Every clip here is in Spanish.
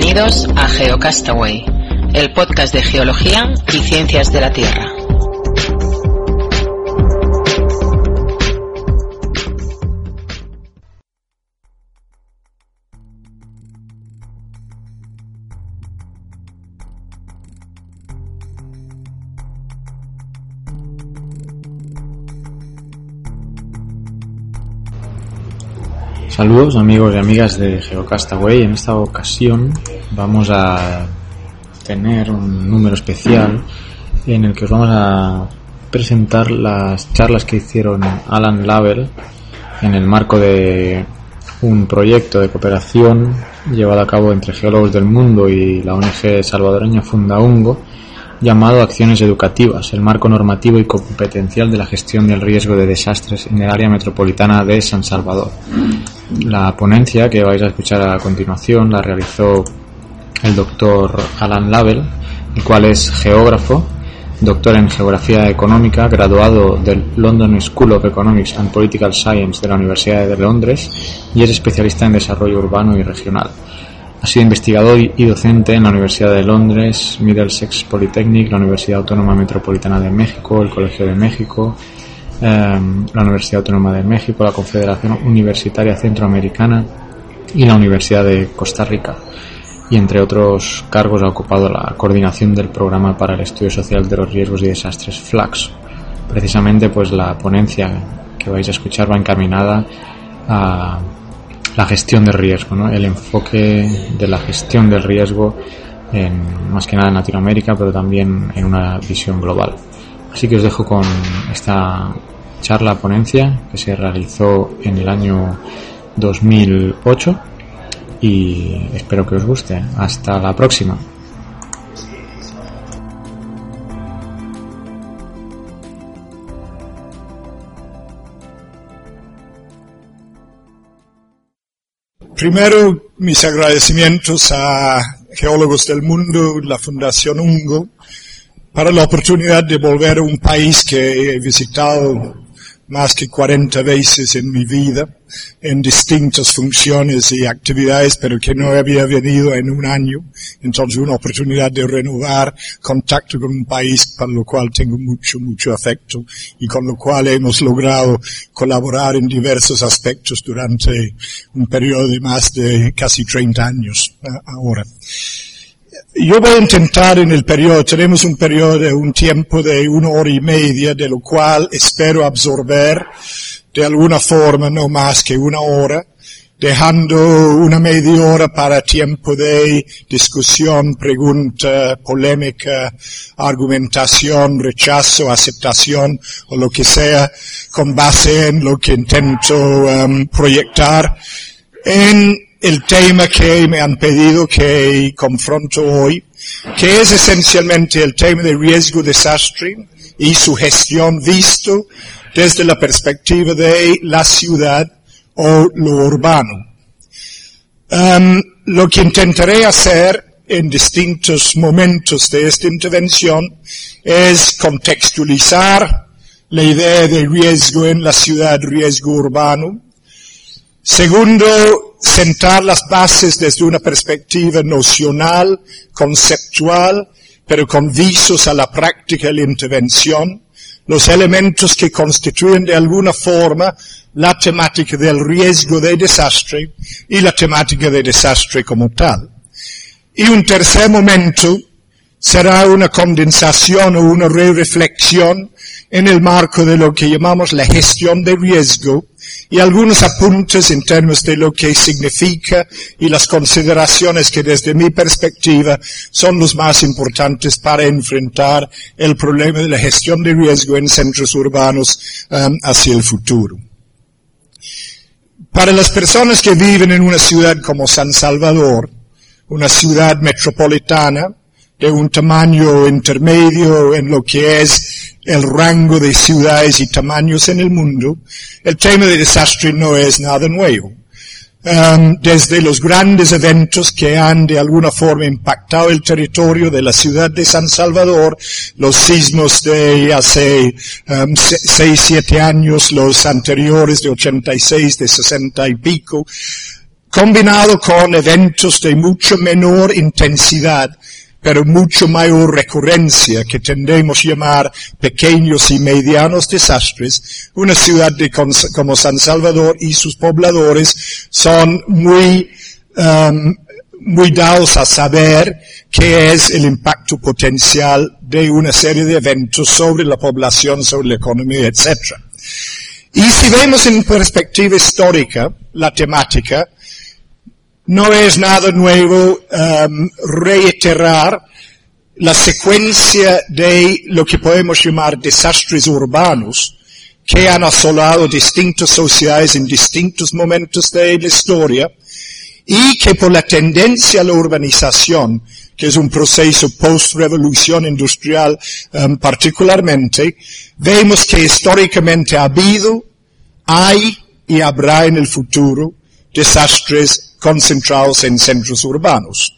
Bienvenidos a GeoCastaway, el podcast de geología y ciencias de la Tierra. Saludos amigos y amigas de GeoCastaway. En esta ocasión vamos a tener un número especial en el que os vamos a presentar las charlas que hicieron Alan Lavell en el marco de un proyecto de cooperación llevado a cabo entre geólogos del mundo y la ONG salvadoreña Fundaungo llamado Acciones Educativas, el marco normativo y competencial de la gestión del riesgo de desastres en el área metropolitana de San Salvador. La ponencia que vais a escuchar a continuación la realizó el doctor Alan Lavell, el cual es geógrafo, doctor en Geografía Económica, graduado del London School of Economics and Political Science de la Universidad de Londres y es especialista en desarrollo urbano y regional. Ha sido investigador y docente en la Universidad de Londres, Middlesex Polytechnic, la Universidad Autónoma Metropolitana de México, el Colegio de México, la Universidad Autónoma de México, la Confederación Universitaria Centroamericana y la Universidad de Costa Rica. Y entre otros cargos ha ocupado la coordinación del programa para el estudio social de los riesgos y desastres FLAX. Precisamente pues la ponencia que vais a escuchar va encaminada a la gestión del riesgo, ¿no? el enfoque de la gestión del riesgo en, más que nada en Latinoamérica, pero también en una visión global. Así que os dejo con esta charla ponencia que se realizó en el año 2008 y espero que os guste. Hasta la próxima. Primero, mis agradecimientos a Geólogos del Mundo, la Fundación Ungo, para la oportunidad de volver a un país que he visitado más que 40 veces en mi vida, en distintas funciones y actividades, pero que no había venido en un año. Entonces una oportunidad de renovar contacto con un país para lo cual tengo mucho, mucho afecto y con lo cual hemos logrado colaborar en diversos aspectos durante un periodo de más de casi 30 años eh, ahora. Yo voy a intentar en el periodo, tenemos un periodo de un tiempo de una hora y media, de lo cual espero absorber de alguna forma no más que una hora, dejando una media hora para tiempo de discusión, pregunta, polémica, argumentación, rechazo, aceptación o lo que sea, con base en lo que intento um, proyectar en el tema que me han pedido que confronto hoy, que es esencialmente el tema de riesgo desastre y su gestión visto desde la perspectiva de la ciudad o lo urbano. Um, lo que intentaré hacer en distintos momentos de esta intervención es contextualizar la idea de riesgo en la ciudad, riesgo urbano. Segundo, sentar las bases desde una perspectiva nocional, conceptual, pero con visos a la práctica y la intervención, los elementos que constituyen de alguna forma la temática del riesgo de desastre y la temática de desastre como tal. Y un tercer momento será una condensación o una re-reflexión en el marco de lo que llamamos la gestión de riesgo y algunos apuntes en términos de lo que significa y las consideraciones que desde mi perspectiva son los más importantes para enfrentar el problema de la gestión de riesgo en centros urbanos um, hacia el futuro. Para las personas que viven en una ciudad como San Salvador, una ciudad metropolitana de un tamaño intermedio en lo que es el rango de ciudades y tamaños en el mundo, el tema de desastre no es nada nuevo. Um, desde los grandes eventos que han de alguna forma impactado el territorio de la ciudad de San Salvador, los sismos de hace um, seis, siete años, los anteriores de 86, de 60 y pico, combinado con eventos de mucho menor intensidad, pero mucho mayor recurrencia, que tendemos a llamar pequeños y medianos desastres, una ciudad como San Salvador y sus pobladores son muy, um, muy dados a saber qué es el impacto potencial de una serie de eventos sobre la población, sobre la economía, etc. Y si vemos en perspectiva histórica la temática, no es nada nuevo um, reiterar la secuencia de lo que podemos llamar desastres urbanos que han asolado distintas sociedades en distintos momentos de la historia y que por la tendencia a la urbanización, que es un proceso post-revolución industrial um, particularmente, vemos que históricamente ha habido, hay y habrá en el futuro desastres concentrados en centros urbanos.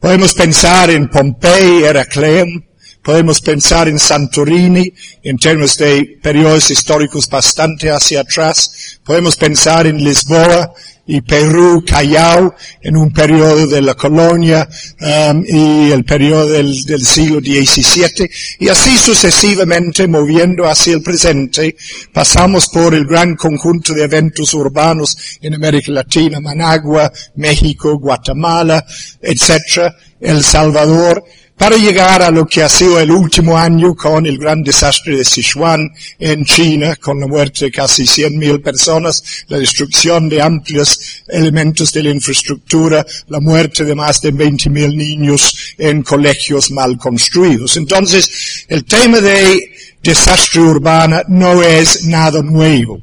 Podemos pensar en Pompey, Heracleum, podemos pensar en Santorini en términos de periodos históricos bastante hacia atrás, podemos pensar en Lisboa y Perú, Callao, en un periodo de la colonia um, y el periodo del, del, siglo XVII, y así sucesivamente moviendo hacia el presente, pasamos por el gran conjunto de eventos urbanos en América Latina, Managua, México, Guatemala, etc., El Salvador, para llegar a lo que ha sido el último año con el gran desastre de Sichuan en China, con la muerte de casi 100.000 personas, la destrucción de amplios elementos de la infraestructura, la muerte de más de 20.000 niños en colegios mal construidos. Entonces, el tema de desastre urbana no es nada nuevo.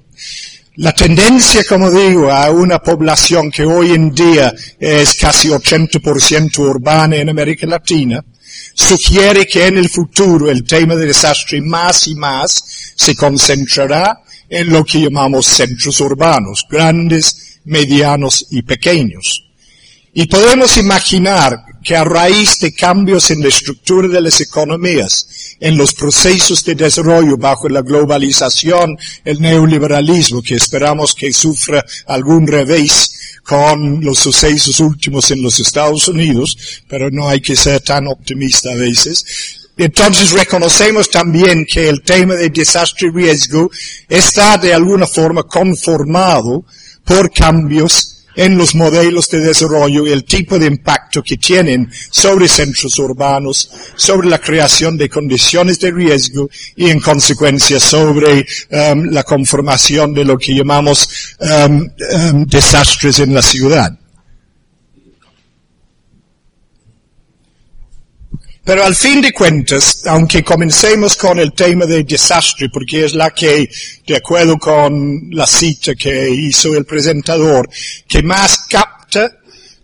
La tendencia, como digo, a una población que hoy en día es casi 80% urbana en América Latina, sugiere que en el futuro el tema del desastre más y más se concentrará en lo que llamamos centros urbanos, grandes, medianos y pequeños. Y podemos imaginar que a raíz de cambios en la estructura de las economías, en los procesos de desarrollo bajo la globalización, el neoliberalismo, que esperamos que sufra algún revés, con los sucesos últimos en los Estados Unidos, pero no hay que ser tan optimista a veces. Entonces reconocemos también que el tema de desastre y riesgo está de alguna forma conformado por cambios en los modelos de desarrollo y el tipo de impacto que tienen sobre centros urbanos, sobre la creación de condiciones de riesgo y en consecuencia sobre um, la conformación de lo que llamamos um, um, desastres en la ciudad. Pero al fin de cuentas, aunque comencemos con el tema de desastre, porque es la que, de acuerdo con la cita que hizo el presentador, que más capta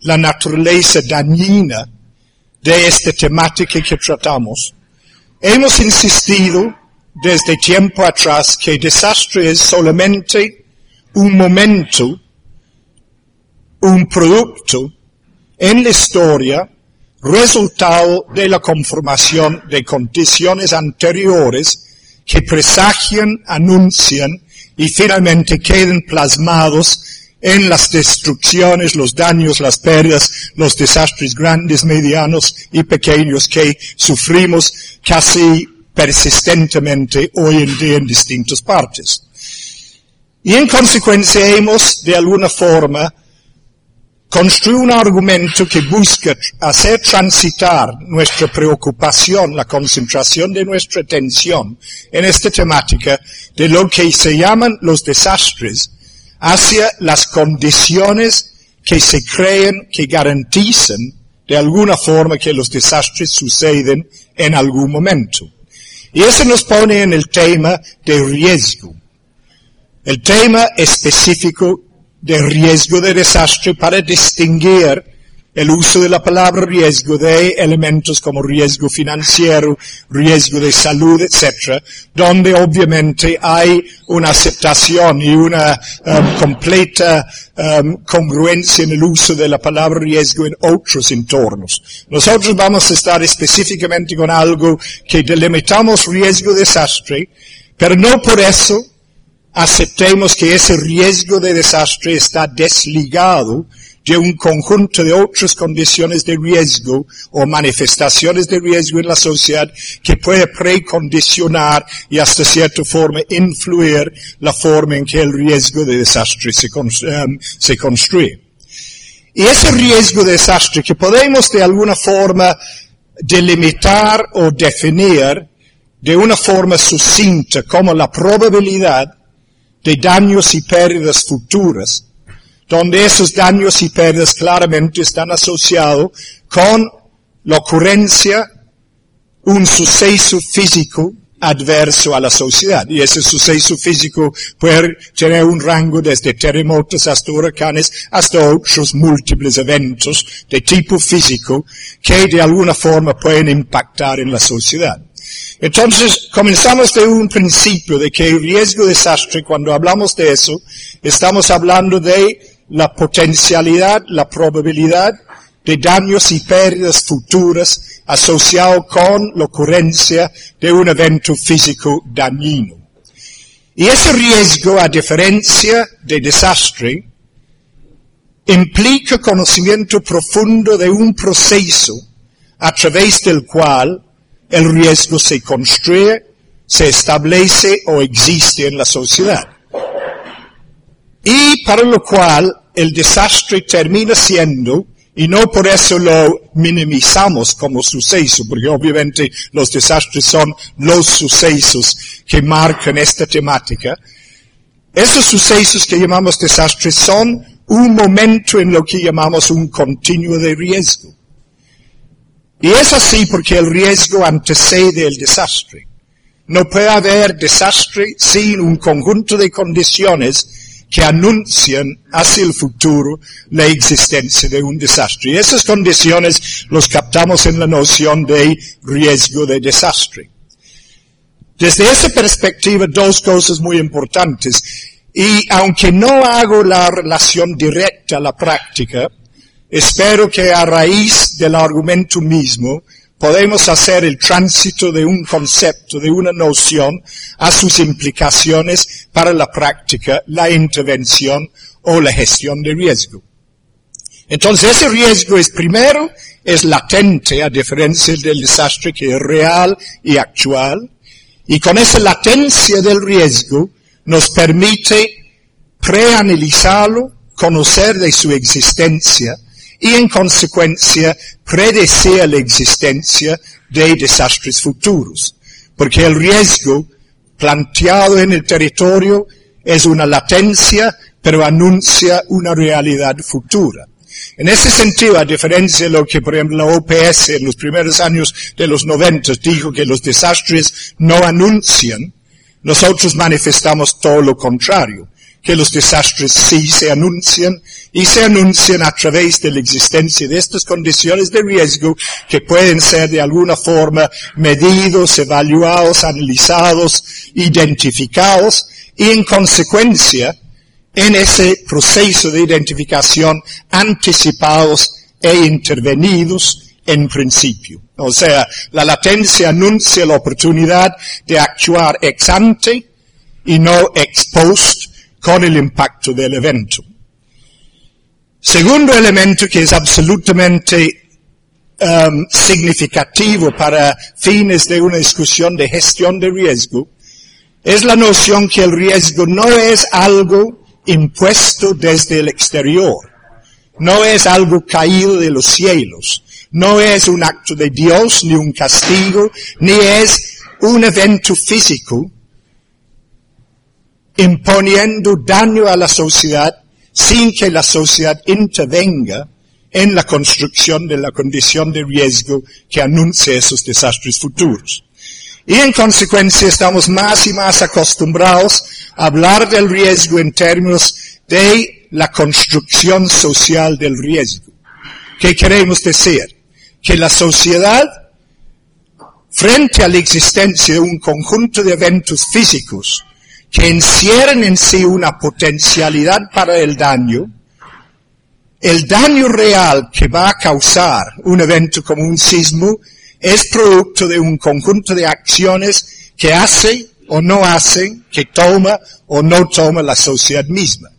la naturaleza dañina de esta temática que tratamos, hemos insistido desde tiempo atrás que desastre es solamente un momento, un producto en la historia resultado de la conformación de condiciones anteriores que presagian, anuncian y finalmente queden plasmados en las destrucciones, los daños, las pérdidas, los desastres grandes, medianos y pequeños que sufrimos casi persistentemente hoy en día en distintas partes. Y en consecuencia hemos, de alguna forma, construir un argumento que busca hacer transitar nuestra preocupación, la concentración de nuestra atención en esta temática de lo que se llaman los desastres hacia las condiciones que se creen que garantizan de alguna forma que los desastres suceden en algún momento. Y eso nos pone en el tema de riesgo. El tema específico de riesgo de desastre para distinguir el uso de la palabra riesgo de elementos como riesgo financiero, riesgo de salud, etc., donde obviamente hay una aceptación y una um, completa um, congruencia en el uso de la palabra riesgo en otros entornos. Nosotros vamos a estar específicamente con algo que delimitamos riesgo de desastre, pero no por eso aceptemos que ese riesgo de desastre está desligado de un conjunto de otras condiciones de riesgo o manifestaciones de riesgo en la sociedad que puede precondicionar y hasta cierta forma influir la forma en que el riesgo de desastre se, um, se construye. Y ese riesgo de desastre que podemos de alguna forma delimitar o definir de una forma sucinta como la probabilidad de daños y pérdidas futuras, donde esos daños y pérdidas claramente están asociados con la ocurrencia, un suceso físico adverso a la sociedad. Y ese suceso físico puede tener un rango desde terremotos hasta huracanes hasta otros múltiples eventos de tipo físico que de alguna forma pueden impactar en la sociedad. Entonces, comenzamos de un principio de que el riesgo de desastre, cuando hablamos de eso, estamos hablando de la potencialidad, la probabilidad de daños y pérdidas futuras asociado con la ocurrencia de un evento físico dañino. Y ese riesgo, a diferencia de desastre, implica conocimiento profundo de un proceso a través del cual el riesgo se construye, se establece o existe en la sociedad. Y para lo cual el desastre termina siendo, y no por eso lo minimizamos como suceso, porque obviamente los desastres son los sucesos que marcan esta temática. Esos sucesos que llamamos desastres son un momento en lo que llamamos un continuo de riesgo. Y es así porque el riesgo antecede el desastre. No puede haber desastre sin un conjunto de condiciones que anuncian hacia el futuro la existencia de un desastre. Y esas condiciones los captamos en la noción de riesgo de desastre. Desde esa perspectiva, dos cosas muy importantes. Y aunque no hago la relación directa a la práctica, Espero que a raíz del argumento mismo podemos hacer el tránsito de un concepto, de una noción, a sus implicaciones para la práctica, la intervención o la gestión de riesgo. Entonces ese riesgo es primero, es latente a diferencia del desastre que es real y actual. Y con esa latencia del riesgo nos permite preanalizarlo, conocer de su existencia, y en consecuencia predecía la existencia de desastres futuros, porque el riesgo planteado en el territorio es una latencia, pero anuncia una realidad futura. En ese sentido, a diferencia de lo que, por ejemplo, la OPS en los primeros años de los 90 dijo que los desastres no anuncian, nosotros manifestamos todo lo contrario que los desastres sí se anuncian y se anuncian a través de la existencia de estas condiciones de riesgo que pueden ser de alguna forma medidos, evaluados, analizados, identificados y en consecuencia en ese proceso de identificación anticipados e intervenidos en principio. O sea, la latencia anuncia la oportunidad de actuar ex ante y no ex post con el impacto del evento. Segundo elemento que es absolutamente um, significativo para fines de una discusión de gestión de riesgo es la noción que el riesgo no es algo impuesto desde el exterior, no es algo caído de los cielos, no es un acto de Dios ni un castigo, ni es un evento físico imponiendo daño a la sociedad sin que la sociedad intervenga en la construcción de la condición de riesgo que anuncia esos desastres futuros. Y en consecuencia estamos más y más acostumbrados a hablar del riesgo en términos de la construcción social del riesgo. ¿Qué queremos decir? Que la sociedad, frente a la existencia de un conjunto de eventos físicos que encierran en sí una potencialidad para el daño, el daño real que va a causar un evento como un sismo es producto de un conjunto de acciones que hace o no hace que toma o no toma la sociedad misma.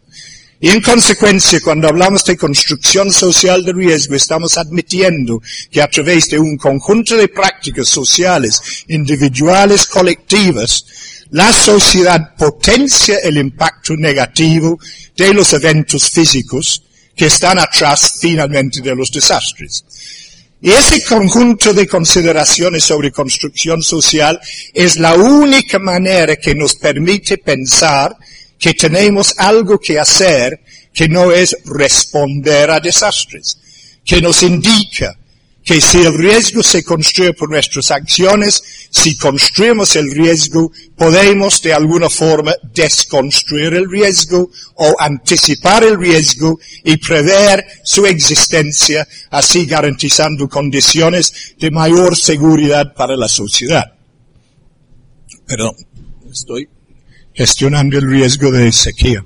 Y en consecuencia, cuando hablamos de construcción social de riesgo, estamos admitiendo que a través de un conjunto de prácticas sociales, individuales, colectivas, la sociedad potencia el impacto negativo de los eventos físicos que están atrás finalmente de los desastres. Y ese conjunto de consideraciones sobre construcción social es la única manera que nos permite pensar que tenemos algo que hacer que no es responder a desastres, que nos indica que si el riesgo se construye por nuestras acciones, si construimos el riesgo, podemos de alguna forma desconstruir el riesgo o anticipar el riesgo y prever su existencia, así garantizando condiciones de mayor seguridad para la sociedad. Perdón, estoy gestionando el riesgo de sequía.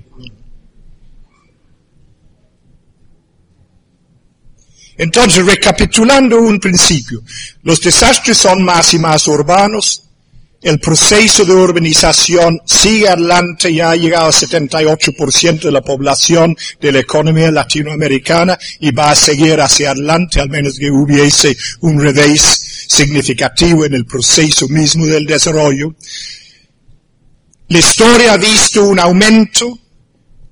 Entonces, recapitulando un principio, los desastres son más y más urbanos, el proceso de urbanización sigue adelante, ya ha llegado al 78% de la población de la economía latinoamericana y va a seguir hacia adelante, al menos que hubiese un revés significativo en el proceso mismo del desarrollo. La historia ha visto un aumento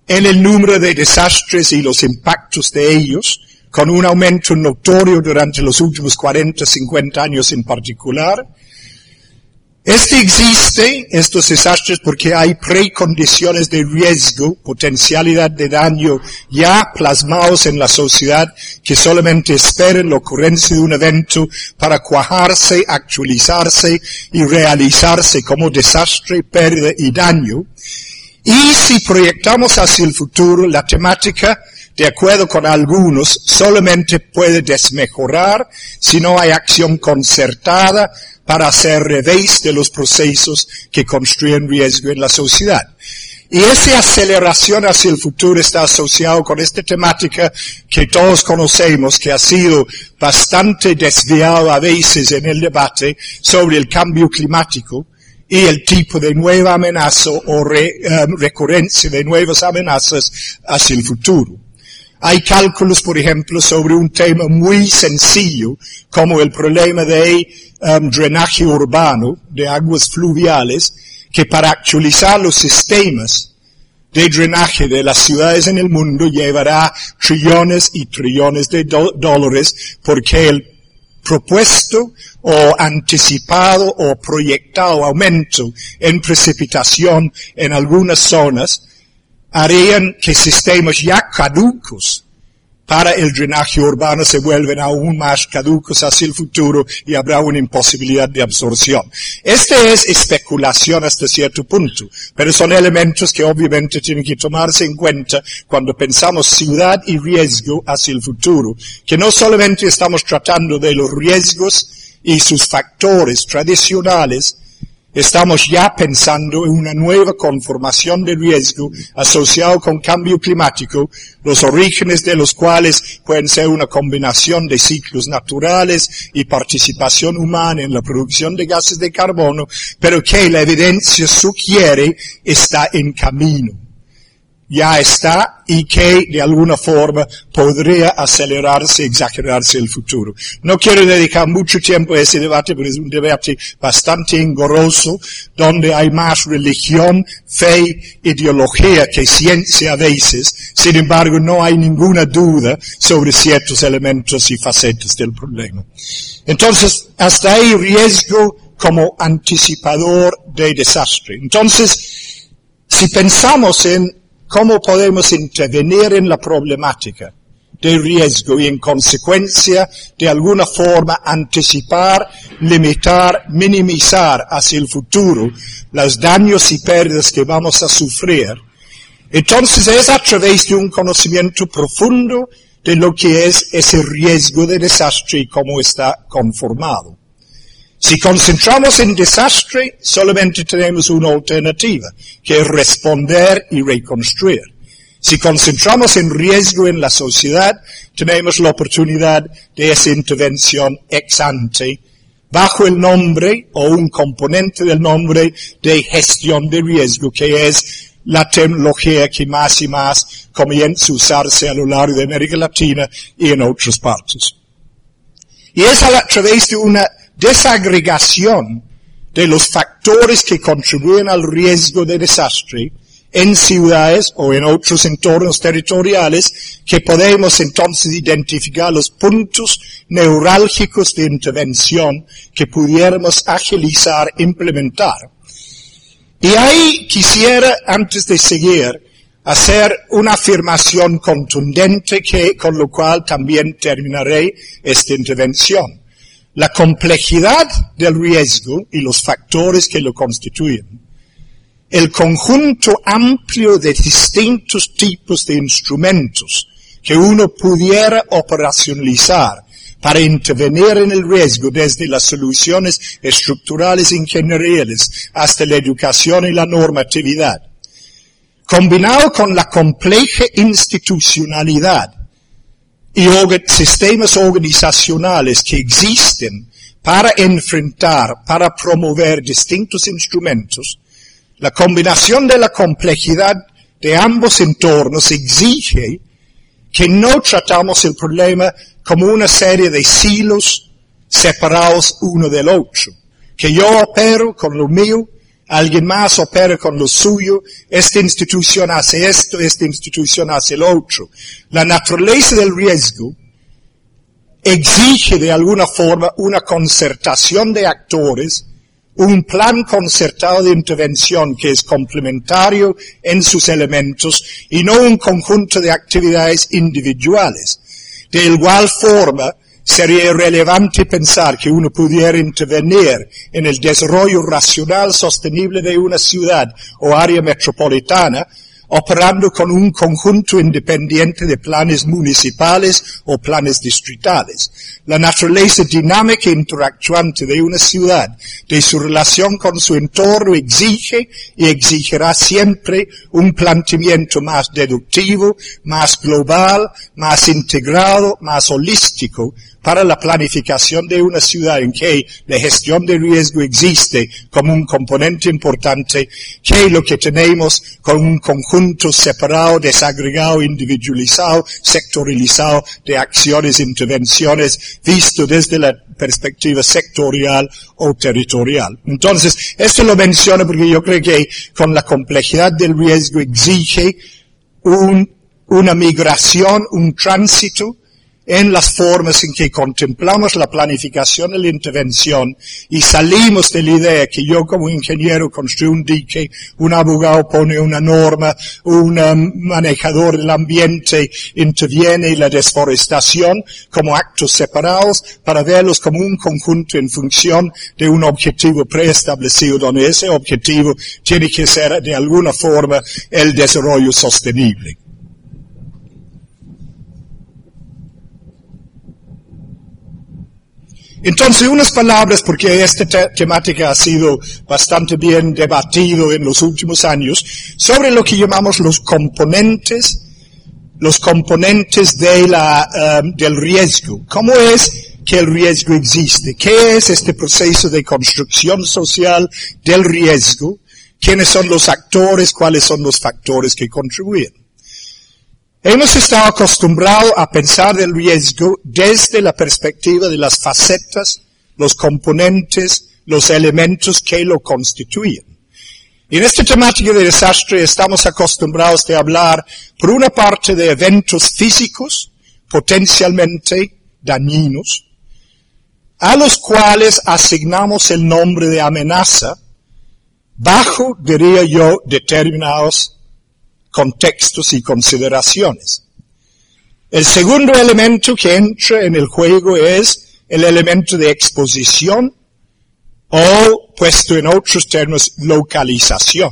en el número de desastres y los impactos de ellos, con un aumento notorio durante los últimos 40, 50 años en particular. Este existe, estos desastres, porque hay precondiciones de riesgo, potencialidad de daño ya plasmados en la sociedad que solamente esperan la ocurrencia de un evento para cuajarse, actualizarse y realizarse como desastre, pérdida y daño. Y si proyectamos hacia el futuro, la temática de acuerdo con algunos, solamente puede desmejorar si no hay acción concertada para hacer revés de los procesos que construyen riesgo en la sociedad. Y esa aceleración hacia el futuro está asociado con esta temática que todos conocemos, que ha sido bastante desviada a veces en el debate sobre el cambio climático y el tipo de nueva amenaza o um, recurrencia de nuevas amenazas hacia el futuro. Hay cálculos, por ejemplo, sobre un tema muy sencillo, como el problema de um, drenaje urbano, de aguas fluviales, que para actualizar los sistemas de drenaje de las ciudades en el mundo llevará trillones y trillones de dólares porque el propuesto o anticipado o proyectado aumento en precipitación en algunas zonas harían que sistemas ya caducos para el drenaje urbano se vuelven aún más caducos hacia el futuro y habrá una imposibilidad de absorción. Esta es especulación hasta cierto punto, pero son elementos que obviamente tienen que tomarse en cuenta cuando pensamos ciudad y riesgo hacia el futuro, que no solamente estamos tratando de los riesgos y sus factores tradicionales, Estamos ya pensando en una nueva conformación de riesgo asociado con cambio climático, los orígenes de los cuales pueden ser una combinación de ciclos naturales y participación humana en la producción de gases de carbono, pero que la evidencia sugiere está en camino ya está y que de alguna forma podría acelerarse, exagerarse el futuro. No quiero dedicar mucho tiempo a ese debate, pero es un debate bastante engorroso, donde hay más religión, fe, ideología que ciencia a veces. Sin embargo, no hay ninguna duda sobre ciertos elementos y facetas del problema. Entonces, hasta ahí riesgo como anticipador de desastre. Entonces, si pensamos en cómo podemos intervenir en la problemática de riesgo y en consecuencia de alguna forma anticipar, limitar, minimizar hacia el futuro los daños y pérdidas que vamos a sufrir. Entonces es a través de un conocimiento profundo de lo que es ese riesgo de desastre y cómo está conformado. Si concentramos en desastre, solamente tenemos una alternativa, que es responder y reconstruir. Si concentramos en riesgo en la sociedad, tenemos la oportunidad de esa intervención ex ante bajo el nombre o un componente del nombre de gestión de riesgo, que es la tecnología que más y más comienza a usarse a lo largo de América Latina y en otras partes. Y es a través de una desagregación de los factores que contribuyen al riesgo de desastre en ciudades o en otros entornos territoriales que podemos entonces identificar los puntos neurálgicos de intervención que pudiéramos agilizar, implementar. Y ahí quisiera, antes de seguir, hacer una afirmación contundente que, con lo cual también terminaré esta intervención. La complejidad del riesgo y los factores que lo constituyen. El conjunto amplio de distintos tipos de instrumentos que uno pudiera operacionalizar para intervenir en el riesgo desde las soluciones estructurales ingenierías hasta la educación y la normatividad, combinado con la compleja institucionalidad y sistemas organizacionales que existen para enfrentar, para promover distintos instrumentos, la combinación de la complejidad de ambos entornos exige que no tratamos el problema como una serie de silos separados uno del otro. Que yo opero con lo mío, alguien más opera con lo suyo, esta institución hace esto, esta institución hace lo otro. La naturaleza del riesgo exige de alguna forma una concertación de actores un plan concertado de intervención que es complementario en sus elementos y no un conjunto de actividades individuales. De igual forma, sería relevante pensar que uno pudiera intervenir en el desarrollo racional sostenible de una ciudad o área metropolitana operando con un conjunto independiente de planes municipales o planes distritales. La naturaleza dinámica e interactuante de una ciudad, de su relación con su entorno, exige y exigirá siempre un planteamiento más deductivo, más global, más integrado, más holístico, para la planificación de una ciudad en que la gestión de riesgo existe como un componente importante, que lo que tenemos con un conjunto separado, desagregado, individualizado, sectorializado de acciones, intervenciones, visto desde la perspectiva sectorial o territorial. Entonces, esto lo menciono porque yo creo que con la complejidad del riesgo exige un, una migración, un tránsito en las formas en que contemplamos la planificación y la intervención y salimos de la idea que yo como ingeniero construyo un dique, un abogado pone una norma, un um, manejador del ambiente interviene en la desforestación como actos separados para verlos como un conjunto en función de un objetivo preestablecido donde ese objetivo tiene que ser de alguna forma el desarrollo sostenible. Entonces, unas palabras, porque esta temática ha sido bastante bien debatido en los últimos años, sobre lo que llamamos los componentes, los componentes de la, um, del riesgo. ¿Cómo es que el riesgo existe? ¿Qué es este proceso de construcción social del riesgo? ¿Quiénes son los actores? ¿Cuáles son los factores que contribuyen? Hemos estado acostumbrados a pensar del riesgo desde la perspectiva de las facetas, los componentes, los elementos que lo constituyen. Y en esta temática de desastre estamos acostumbrados a hablar, por una parte, de eventos físicos potencialmente dañinos, a los cuales asignamos el nombre de amenaza bajo, diría yo, determinados contextos y consideraciones. El segundo elemento que entra en el juego es el elemento de exposición o, puesto en otros términos, localización.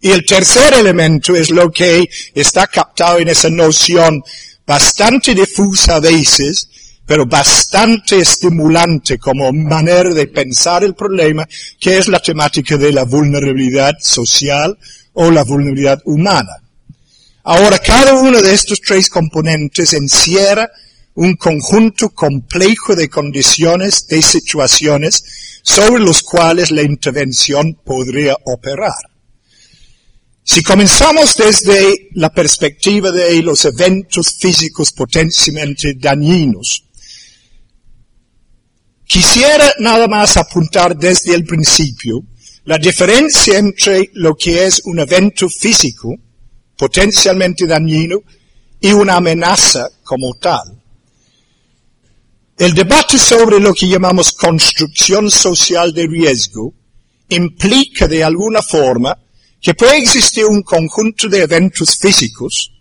Y el tercer elemento es lo que está captado en esa noción bastante difusa a veces, pero bastante estimulante como manera de pensar el problema, que es la temática de la vulnerabilidad social o la vulnerabilidad humana. Ahora, cada uno de estos tres componentes encierra un conjunto complejo de condiciones, de situaciones sobre los cuales la intervención podría operar. Si comenzamos desde la perspectiva de los eventos físicos potencialmente dañinos, quisiera nada más apuntar desde el principio la diferencia entre lo que es un evento físico potencialmente dañino y una amenaza como tal. El debate sobre lo que llamamos construcción social de riesgo implica de alguna forma que puede existir un conjunto de eventos físicos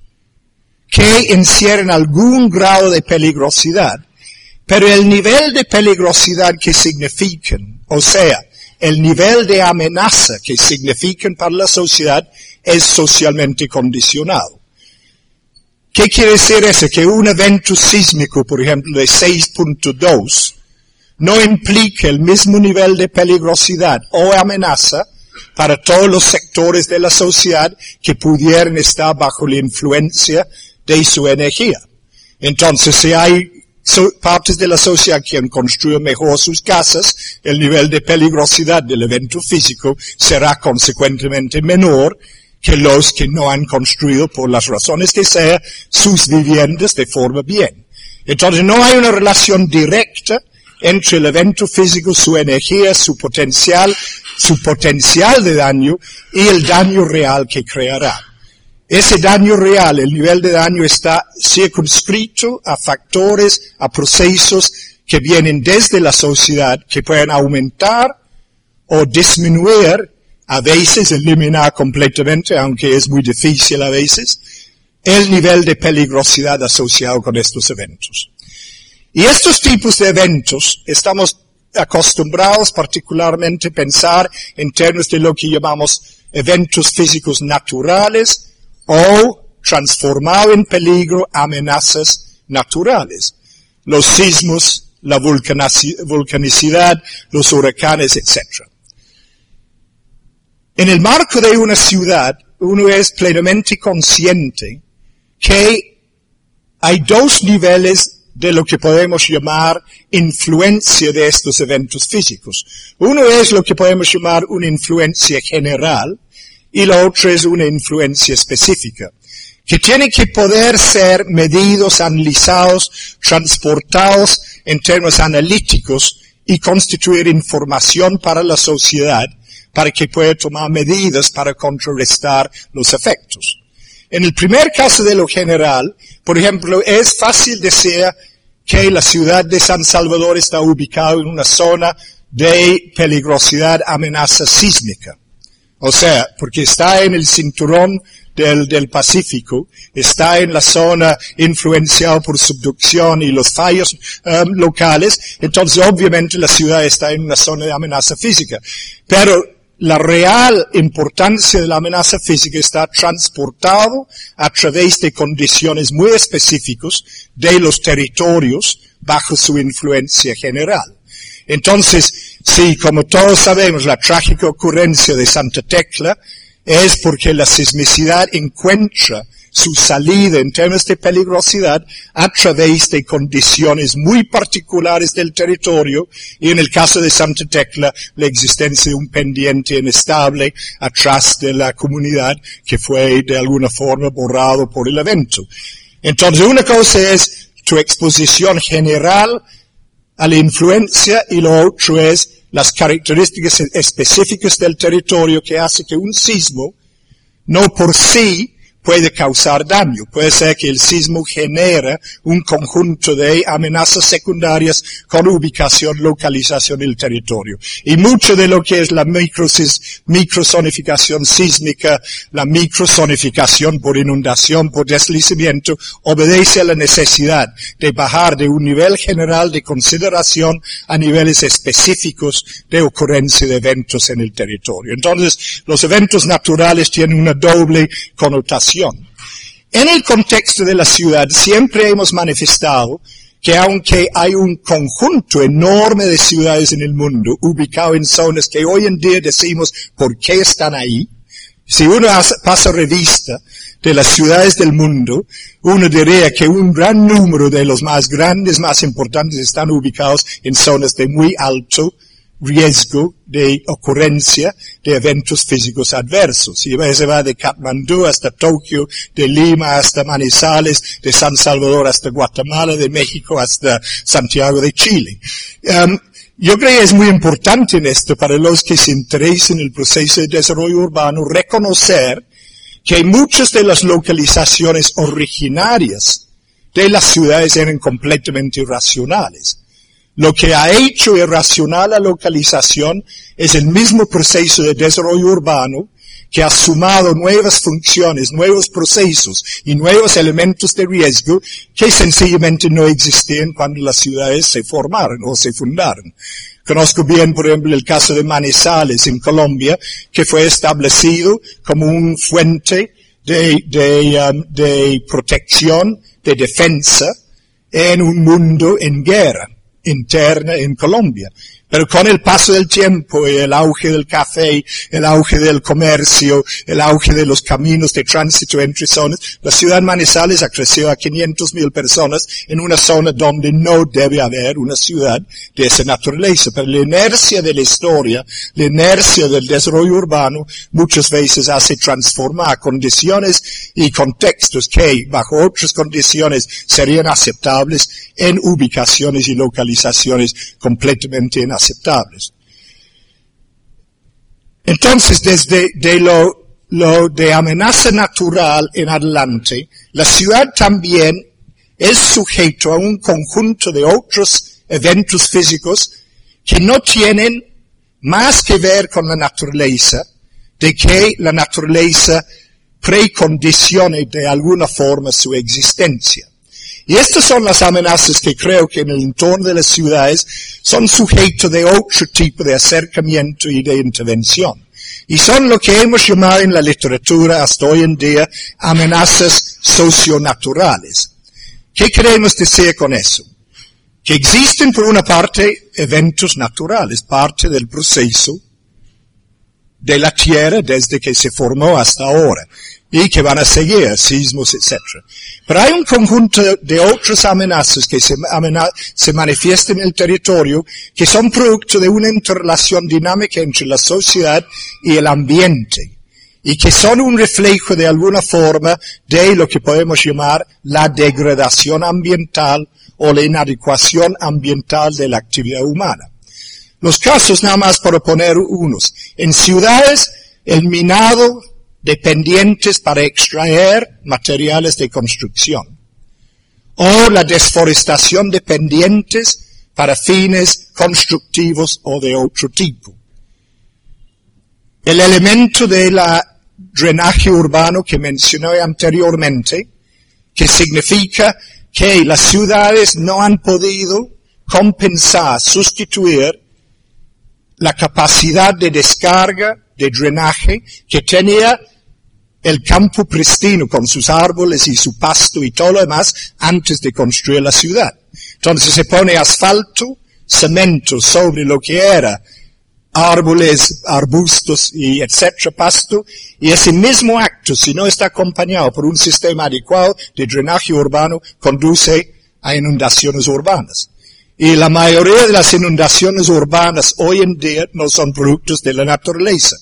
que encierren algún grado de peligrosidad, pero el nivel de peligrosidad que significan, o sea, el nivel de amenaza que significan para la sociedad es socialmente condicionado. ¿Qué quiere decir eso? Que un evento sísmico, por ejemplo, de 6.2, no implica el mismo nivel de peligrosidad o amenaza para todos los sectores de la sociedad que pudieran estar bajo la influencia de su energía. Entonces, si hay partes de la sociedad que han construido mejor sus casas, el nivel de peligrosidad del evento físico será consecuentemente menor que los que no han construido por las razones que sea sus viviendas de forma bien. Entonces no hay una relación directa entre el evento físico, su energía, su potencial, su potencial de daño y el daño real que creará. Ese daño real, el nivel de daño está circunscrito a factores, a procesos que vienen desde la sociedad que pueden aumentar o disminuir, a veces eliminar completamente, aunque es muy difícil a veces, el nivel de peligrosidad asociado con estos eventos. Y estos tipos de eventos estamos acostumbrados particularmente a pensar en términos de lo que llamamos eventos físicos naturales o transformado en peligro amenazas naturales. Los sismos, la vulcanicidad, los huracanes, etc. En el marco de una ciudad, uno es plenamente consciente que hay dos niveles de lo que podemos llamar influencia de estos eventos físicos. Uno es lo que podemos llamar una influencia general y la otra es una influencia específica, que tiene que poder ser medidos, analizados, transportados en términos analíticos y constituir información para la sociedad para que pueda tomar medidas para contrarrestar los efectos. En el primer caso de lo general, por ejemplo, es fácil decir que la ciudad de San Salvador está ubicada en una zona de peligrosidad, amenaza sísmica. O sea, porque está en el cinturón del, del Pacífico, está en la zona influenciada por subducción y los fallos um, locales, entonces obviamente la ciudad está en una zona de amenaza física. Pero la real importancia de la amenaza física está transportado a través de condiciones muy específicas de los territorios bajo su influencia general. Entonces, sí, como todos sabemos, la trágica ocurrencia de Santa Tecla es porque la sismicidad encuentra su salida en términos de peligrosidad a través de condiciones muy particulares del territorio y en el caso de Santa Tecla la existencia de un pendiente inestable atrás de la comunidad que fue de alguna forma borrado por el evento. Entonces una cosa es tu exposición general a la influencia y lo otro es las características específicas del territorio que hace que un sismo no por sí puede causar daño. Puede ser que el sismo genera un conjunto de amenazas secundarias con ubicación, localización del territorio. Y mucho de lo que es la microsonificación sísmica, la microsonificación por inundación, por deslizamiento, obedece a la necesidad de bajar de un nivel general de consideración a niveles específicos de ocurrencia de eventos en el territorio. Entonces, los eventos naturales tienen una doble connotación en el contexto de la ciudad siempre hemos manifestado que aunque hay un conjunto enorme de ciudades en el mundo ubicado en zonas que hoy en día decimos por qué están ahí, si uno pasa revista de las ciudades del mundo, uno diría que un gran número de los más grandes, más importantes están ubicados en zonas de muy alto riesgo de ocurrencia de eventos físicos adversos. Y se va de Katmandú hasta Tokio, de Lima hasta Manizales, de San Salvador hasta Guatemala, de México hasta Santiago de Chile. Um, yo creo que es muy importante en esto para los que se interesen en el proceso de desarrollo urbano reconocer que muchas de las localizaciones originarias de las ciudades eran completamente irracionales. Lo que ha hecho irracional la localización es el mismo proceso de desarrollo urbano que ha sumado nuevas funciones, nuevos procesos y nuevos elementos de riesgo que sencillamente no existían cuando las ciudades se formaron o se fundaron. Conozco bien, por ejemplo, el caso de Manizales en Colombia, que fue establecido como un fuente de, de, um, de protección, de defensa en un mundo en guerra interna en Colombia. Pero con el paso del tiempo y el auge del café, el auge del comercio, el auge de los caminos de tránsito entre zonas, la ciudad de Manizales ha crecido a 500 mil personas en una zona donde no debe haber una ciudad de esa naturaleza. Pero la inercia de la historia, la inercia del desarrollo urbano, muchas veces hace transformar condiciones y contextos que bajo otras condiciones serían aceptables en ubicaciones y localizaciones completamente inaceptables Entonces, desde de lo, lo de amenaza natural en adelante, la ciudad también es sujeto a un conjunto de otros eventos físicos que no tienen más que ver con la naturaleza, de que la naturaleza precondicione de alguna forma su existencia. Y estas son las amenazas que creo que en el entorno de las ciudades son sujetos de otro tipo de acercamiento y de intervención. Y son lo que hemos llamado en la literatura hasta hoy en día amenazas socionaturales. ¿Qué queremos decir con eso? Que existen por una parte eventos naturales, parte del proceso de la Tierra desde que se formó hasta ahora y que van a seguir, sismos, etc. Pero hay un conjunto de otras amenazas que se, se manifiestan en el territorio que son producto de una interrelación dinámica entre la sociedad y el ambiente y que son un reflejo de alguna forma de lo que podemos llamar la degradación ambiental o la inadecuación ambiental de la actividad humana. Los casos nada más para poner unos. En ciudades, el minado dependientes para extraer materiales de construcción. O la desforestación dependientes para fines constructivos o de otro tipo. El elemento de la drenaje urbano que mencioné anteriormente, que significa que las ciudades no han podido compensar, sustituir la capacidad de descarga, de drenaje que tenía el campo pristino con sus árboles y su pasto y todo lo demás antes de construir la ciudad. Entonces se pone asfalto, cemento sobre lo que era árboles, arbustos y etcétera, pasto, y ese mismo acto, si no está acompañado por un sistema adecuado de drenaje urbano, conduce a inundaciones urbanas. Y la mayoría de las inundaciones urbanas hoy en día no son productos de la naturaleza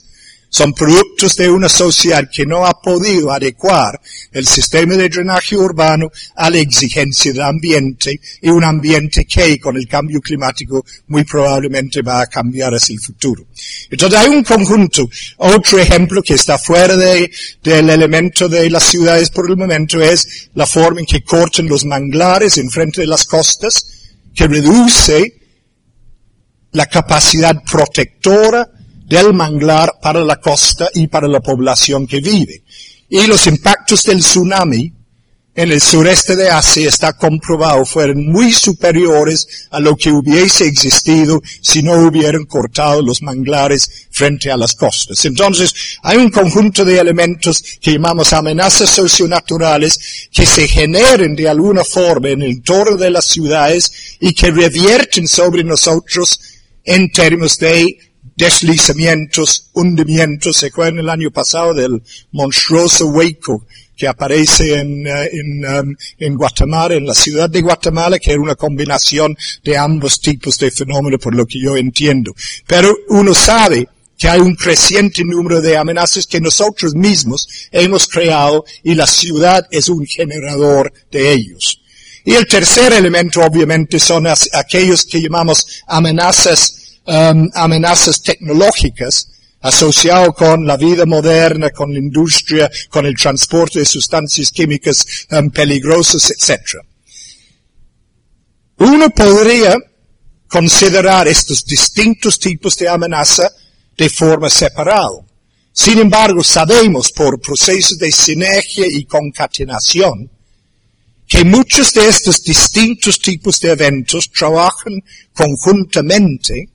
son productos de una sociedad que no ha podido adecuar el sistema de drenaje urbano a la exigencia del ambiente y un ambiente que con el cambio climático muy probablemente va a cambiar hacia el futuro. Entonces hay un conjunto. Otro ejemplo que está fuera de, del elemento de las ciudades por el momento es la forma en que cortan los manglares en frente de las costas que reduce la capacidad protectora del manglar para la costa y para la población que vive. Y los impactos del tsunami en el sureste de Asia está comprobado fueron muy superiores a lo que hubiese existido si no hubieran cortado los manglares frente a las costas. Entonces, hay un conjunto de elementos que llamamos amenazas socionaturales que se generen de alguna forma en el entorno de las ciudades y que revierten sobre nosotros en términos de deslizamientos, hundimientos. ¿Se acuerdan el año pasado del monstruoso hueco que aparece en, eh, en, um, en, Guatemala, en la ciudad de Guatemala, que era una combinación de ambos tipos de fenómenos, por lo que yo entiendo. Pero uno sabe que hay un creciente número de amenazas que nosotros mismos hemos creado y la ciudad es un generador de ellos. Y el tercer elemento, obviamente, son aquellos que llamamos amenazas, um, amenazas tecnológicas, asociado con la vida moderna, con la industria, con el transporte de sustancias químicas um, peligrosas, etc. Uno podría considerar estos distintos tipos de amenaza de forma separada. Sin embargo, sabemos por procesos de sinergia y concatenación que muchos de estos distintos tipos de eventos trabajan conjuntamente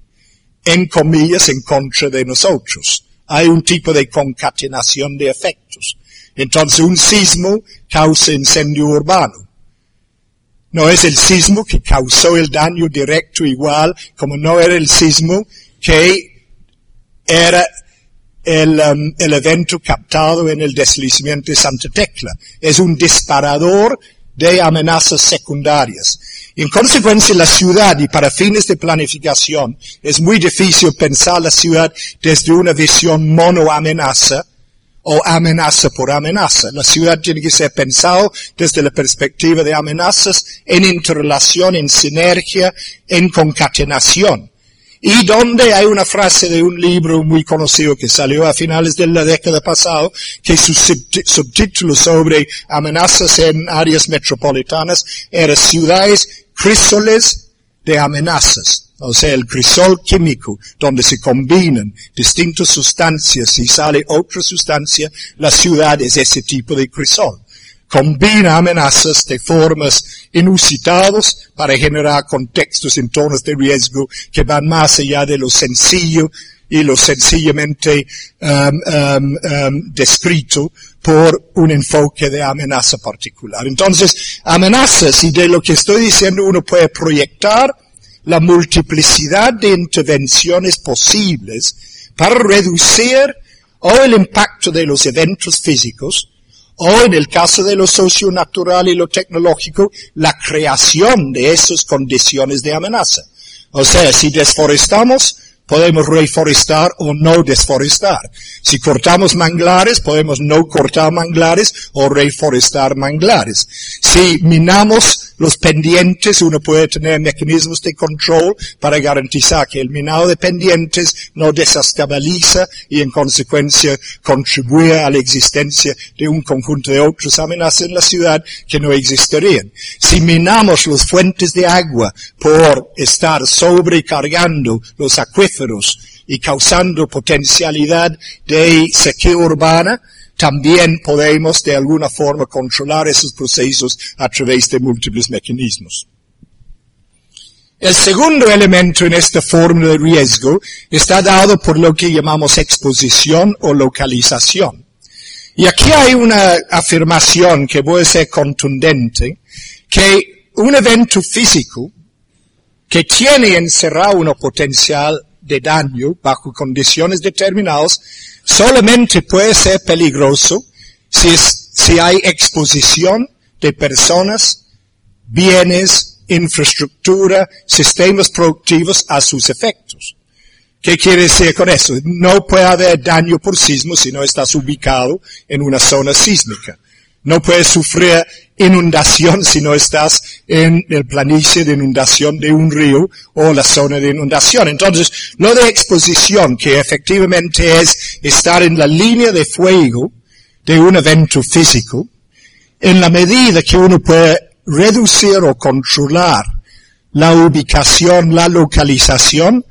en comillas, en contra de nosotros. Hay un tipo de concatenación de efectos. Entonces un sismo causa incendio urbano. No es el sismo que causó el daño directo igual como no era el sismo que era el, um, el evento captado en el deslizamiento de Santa Tecla. Es un disparador de amenazas secundarias. En consecuencia, la ciudad, y para fines de planificación, es muy difícil pensar la ciudad desde una visión mono-amenaza o amenaza por amenaza. La ciudad tiene que ser pensado desde la perspectiva de amenazas en interrelación, en sinergia, en concatenación. Y donde hay una frase de un libro muy conocido que salió a finales de la década pasada, que su subtítulo sobre amenazas en áreas metropolitanas era ciudades crísoles de amenazas, o sea, el crisol químico, donde se combinan distintas sustancias y sale otra sustancia, la ciudad es ese tipo de crisol. Combina amenazas de formas inusitadas para generar contextos, entornos de riesgo que van más allá de lo sencillo y lo sencillamente um, um, um, descrito por un enfoque de amenaza particular. Entonces, amenazas y de lo que estoy diciendo uno puede proyectar la multiplicidad de intervenciones posibles para reducir o el impacto de los eventos físicos o en el caso de lo socio-natural y lo tecnológico, la creación de esas condiciones de amenaza. O sea, si desforestamos, podemos reforestar o no desforestar. Si cortamos manglares, podemos no cortar manglares o reforestar manglares. Si minamos los pendientes, uno puede tener mecanismos de control para garantizar que el minado de pendientes no desestabiliza y en consecuencia contribuye a la existencia de un conjunto de otras amenazas en la ciudad que no existirían. Si minamos las fuentes de agua por estar sobrecargando los acuíferos y causando potencialidad de sequía urbana, también podemos de alguna forma controlar esos procesos a través de múltiples mecanismos. El segundo elemento en esta fórmula de riesgo está dado por lo que llamamos exposición o localización. Y aquí hay una afirmación que puede ser contundente, que un evento físico que tiene encerrado un potencial de daño bajo condiciones determinadas solamente puede ser peligroso si, si hay exposición de personas, bienes, infraestructura, sistemas productivos a sus efectos. ¿Qué quiere decir con eso? No puede haber daño por sismo si no estás ubicado en una zona sísmica. No puedes sufrir inundación si no estás en el planicie de inundación de un río o la zona de inundación. Entonces, lo de exposición, que efectivamente es estar en la línea de fuego de un evento físico, en la medida que uno puede reducir o controlar la ubicación, la localización,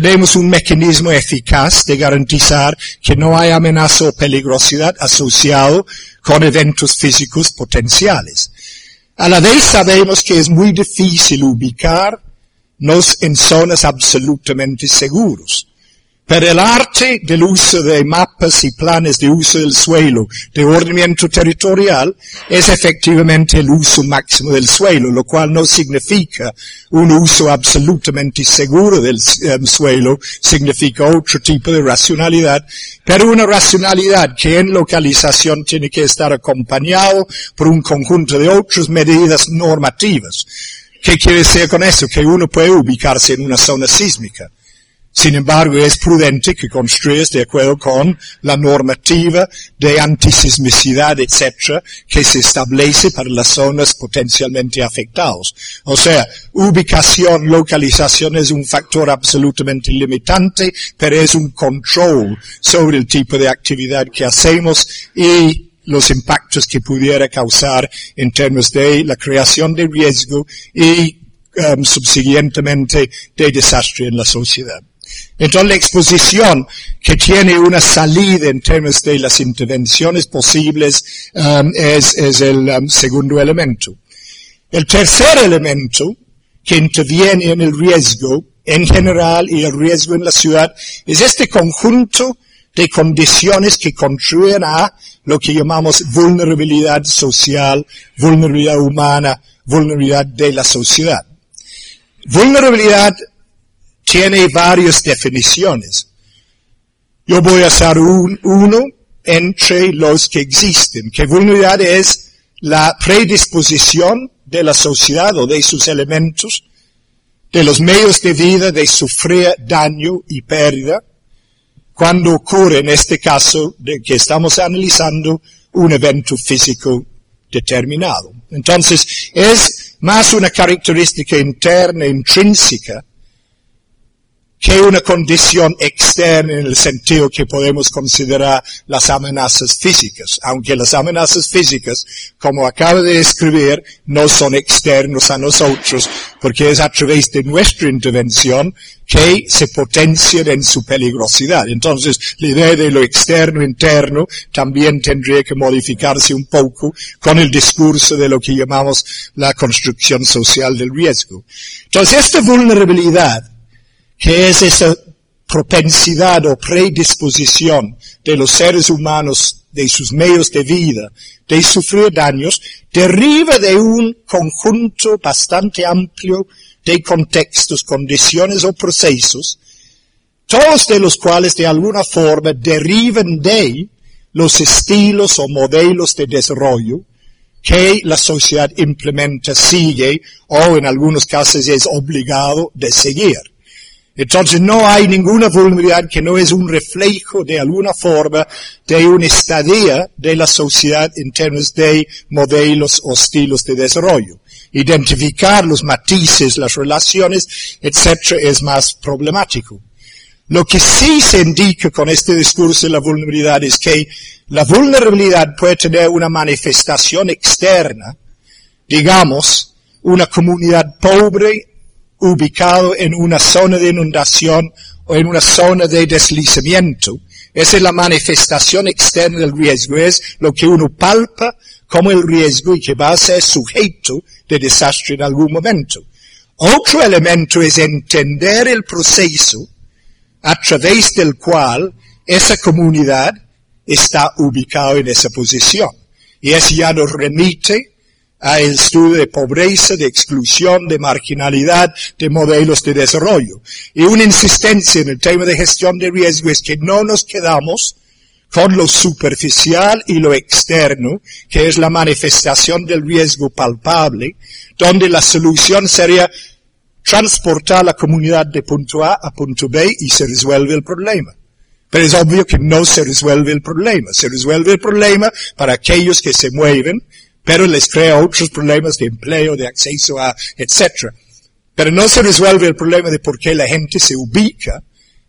tenemos un mecanismo eficaz de garantizar que no hay amenaza o peligrosidad asociado con eventos físicos potenciales. A la vez sabemos que es muy difícil ubicarnos en zonas absolutamente seguros. Pero el arte del uso de mapas y planes de uso del suelo, de ordenamiento territorial, es efectivamente el uso máximo del suelo, lo cual no significa un uso absolutamente seguro del um, suelo, significa otro tipo de racionalidad, pero una racionalidad que en localización tiene que estar acompañado por un conjunto de otras medidas normativas. ¿Qué quiere decir con eso? Que uno puede ubicarse en una zona sísmica sin embargo, es prudente que construyas de acuerdo con la normativa de antisismicidad, etc., que se establece para las zonas potencialmente afectadas. O sea, ubicación, localización es un factor absolutamente limitante, pero es un control sobre el tipo de actividad que hacemos y los impactos que pudiera causar en términos de la creación de riesgo y um, subsiguientemente de desastre en la sociedad. Entonces la exposición que tiene una salida en términos de las intervenciones posibles um, es, el um, segundo elemento. El tercer elemento que interviene en el riesgo en general y el riesgo en la ciudad es este conjunto de condiciones que contribuyen a lo que llamamos vulnerabilidad social, vulnerabilidad humana, vulnerabilidad de la sociedad. Vulnerabilidad tiene varias definiciones. Yo voy a hacer un, uno entre los que existen, que vulnerabilidad es la predisposición de la sociedad o de sus elementos, de los medios de vida de sufrir daño y pérdida, cuando ocurre en este caso de que estamos analizando un evento físico determinado. Entonces, es más una característica interna, intrínseca, que una condición externa en el sentido que podemos considerar las amenazas físicas, aunque las amenazas físicas, como acaba de escribir, no son externos a nosotros, porque es a través de nuestra intervención que se potencian en su peligrosidad. Entonces, la idea de lo externo interno también tendría que modificarse un poco con el discurso de lo que llamamos la construcción social del riesgo. Entonces, esta vulnerabilidad que es esa propensidad o predisposición de los seres humanos, de sus medios de vida, de sufrir daños, deriva de un conjunto bastante amplio de contextos, condiciones o procesos, todos de los cuales de alguna forma derivan de los estilos o modelos de desarrollo que la sociedad implementa, sigue o en algunos casos es obligado de seguir. Entonces no hay ninguna vulnerabilidad que no es un reflejo de alguna forma de una estadía de la sociedad en términos de modelos o estilos de desarrollo. Identificar los matices, las relaciones, etc. es más problemático. Lo que sí se indica con este discurso de la vulnerabilidad es que la vulnerabilidad puede tener una manifestación externa, digamos, una comunidad pobre ubicado en una zona de inundación o en una zona de deslizamiento. Esa es la manifestación externa del riesgo, es lo que uno palpa como el riesgo y que va a ser sujeto de desastre en algún momento. Otro elemento es entender el proceso a través del cual esa comunidad está ubicada en esa posición. Y eso ya nos remite a estudio de pobreza, de exclusión, de marginalidad, de modelos de desarrollo. Y una insistencia en el tema de gestión de riesgo es que no nos quedamos con lo superficial y lo externo, que es la manifestación del riesgo palpable, donde la solución sería transportar la comunidad de punto A a punto B y se resuelve el problema. Pero es obvio que no se resuelve el problema. Se resuelve el problema para aquellos que se mueven pero les crea otros problemas de empleo, de acceso a, etc. Pero no se resuelve el problema de por qué la gente se ubica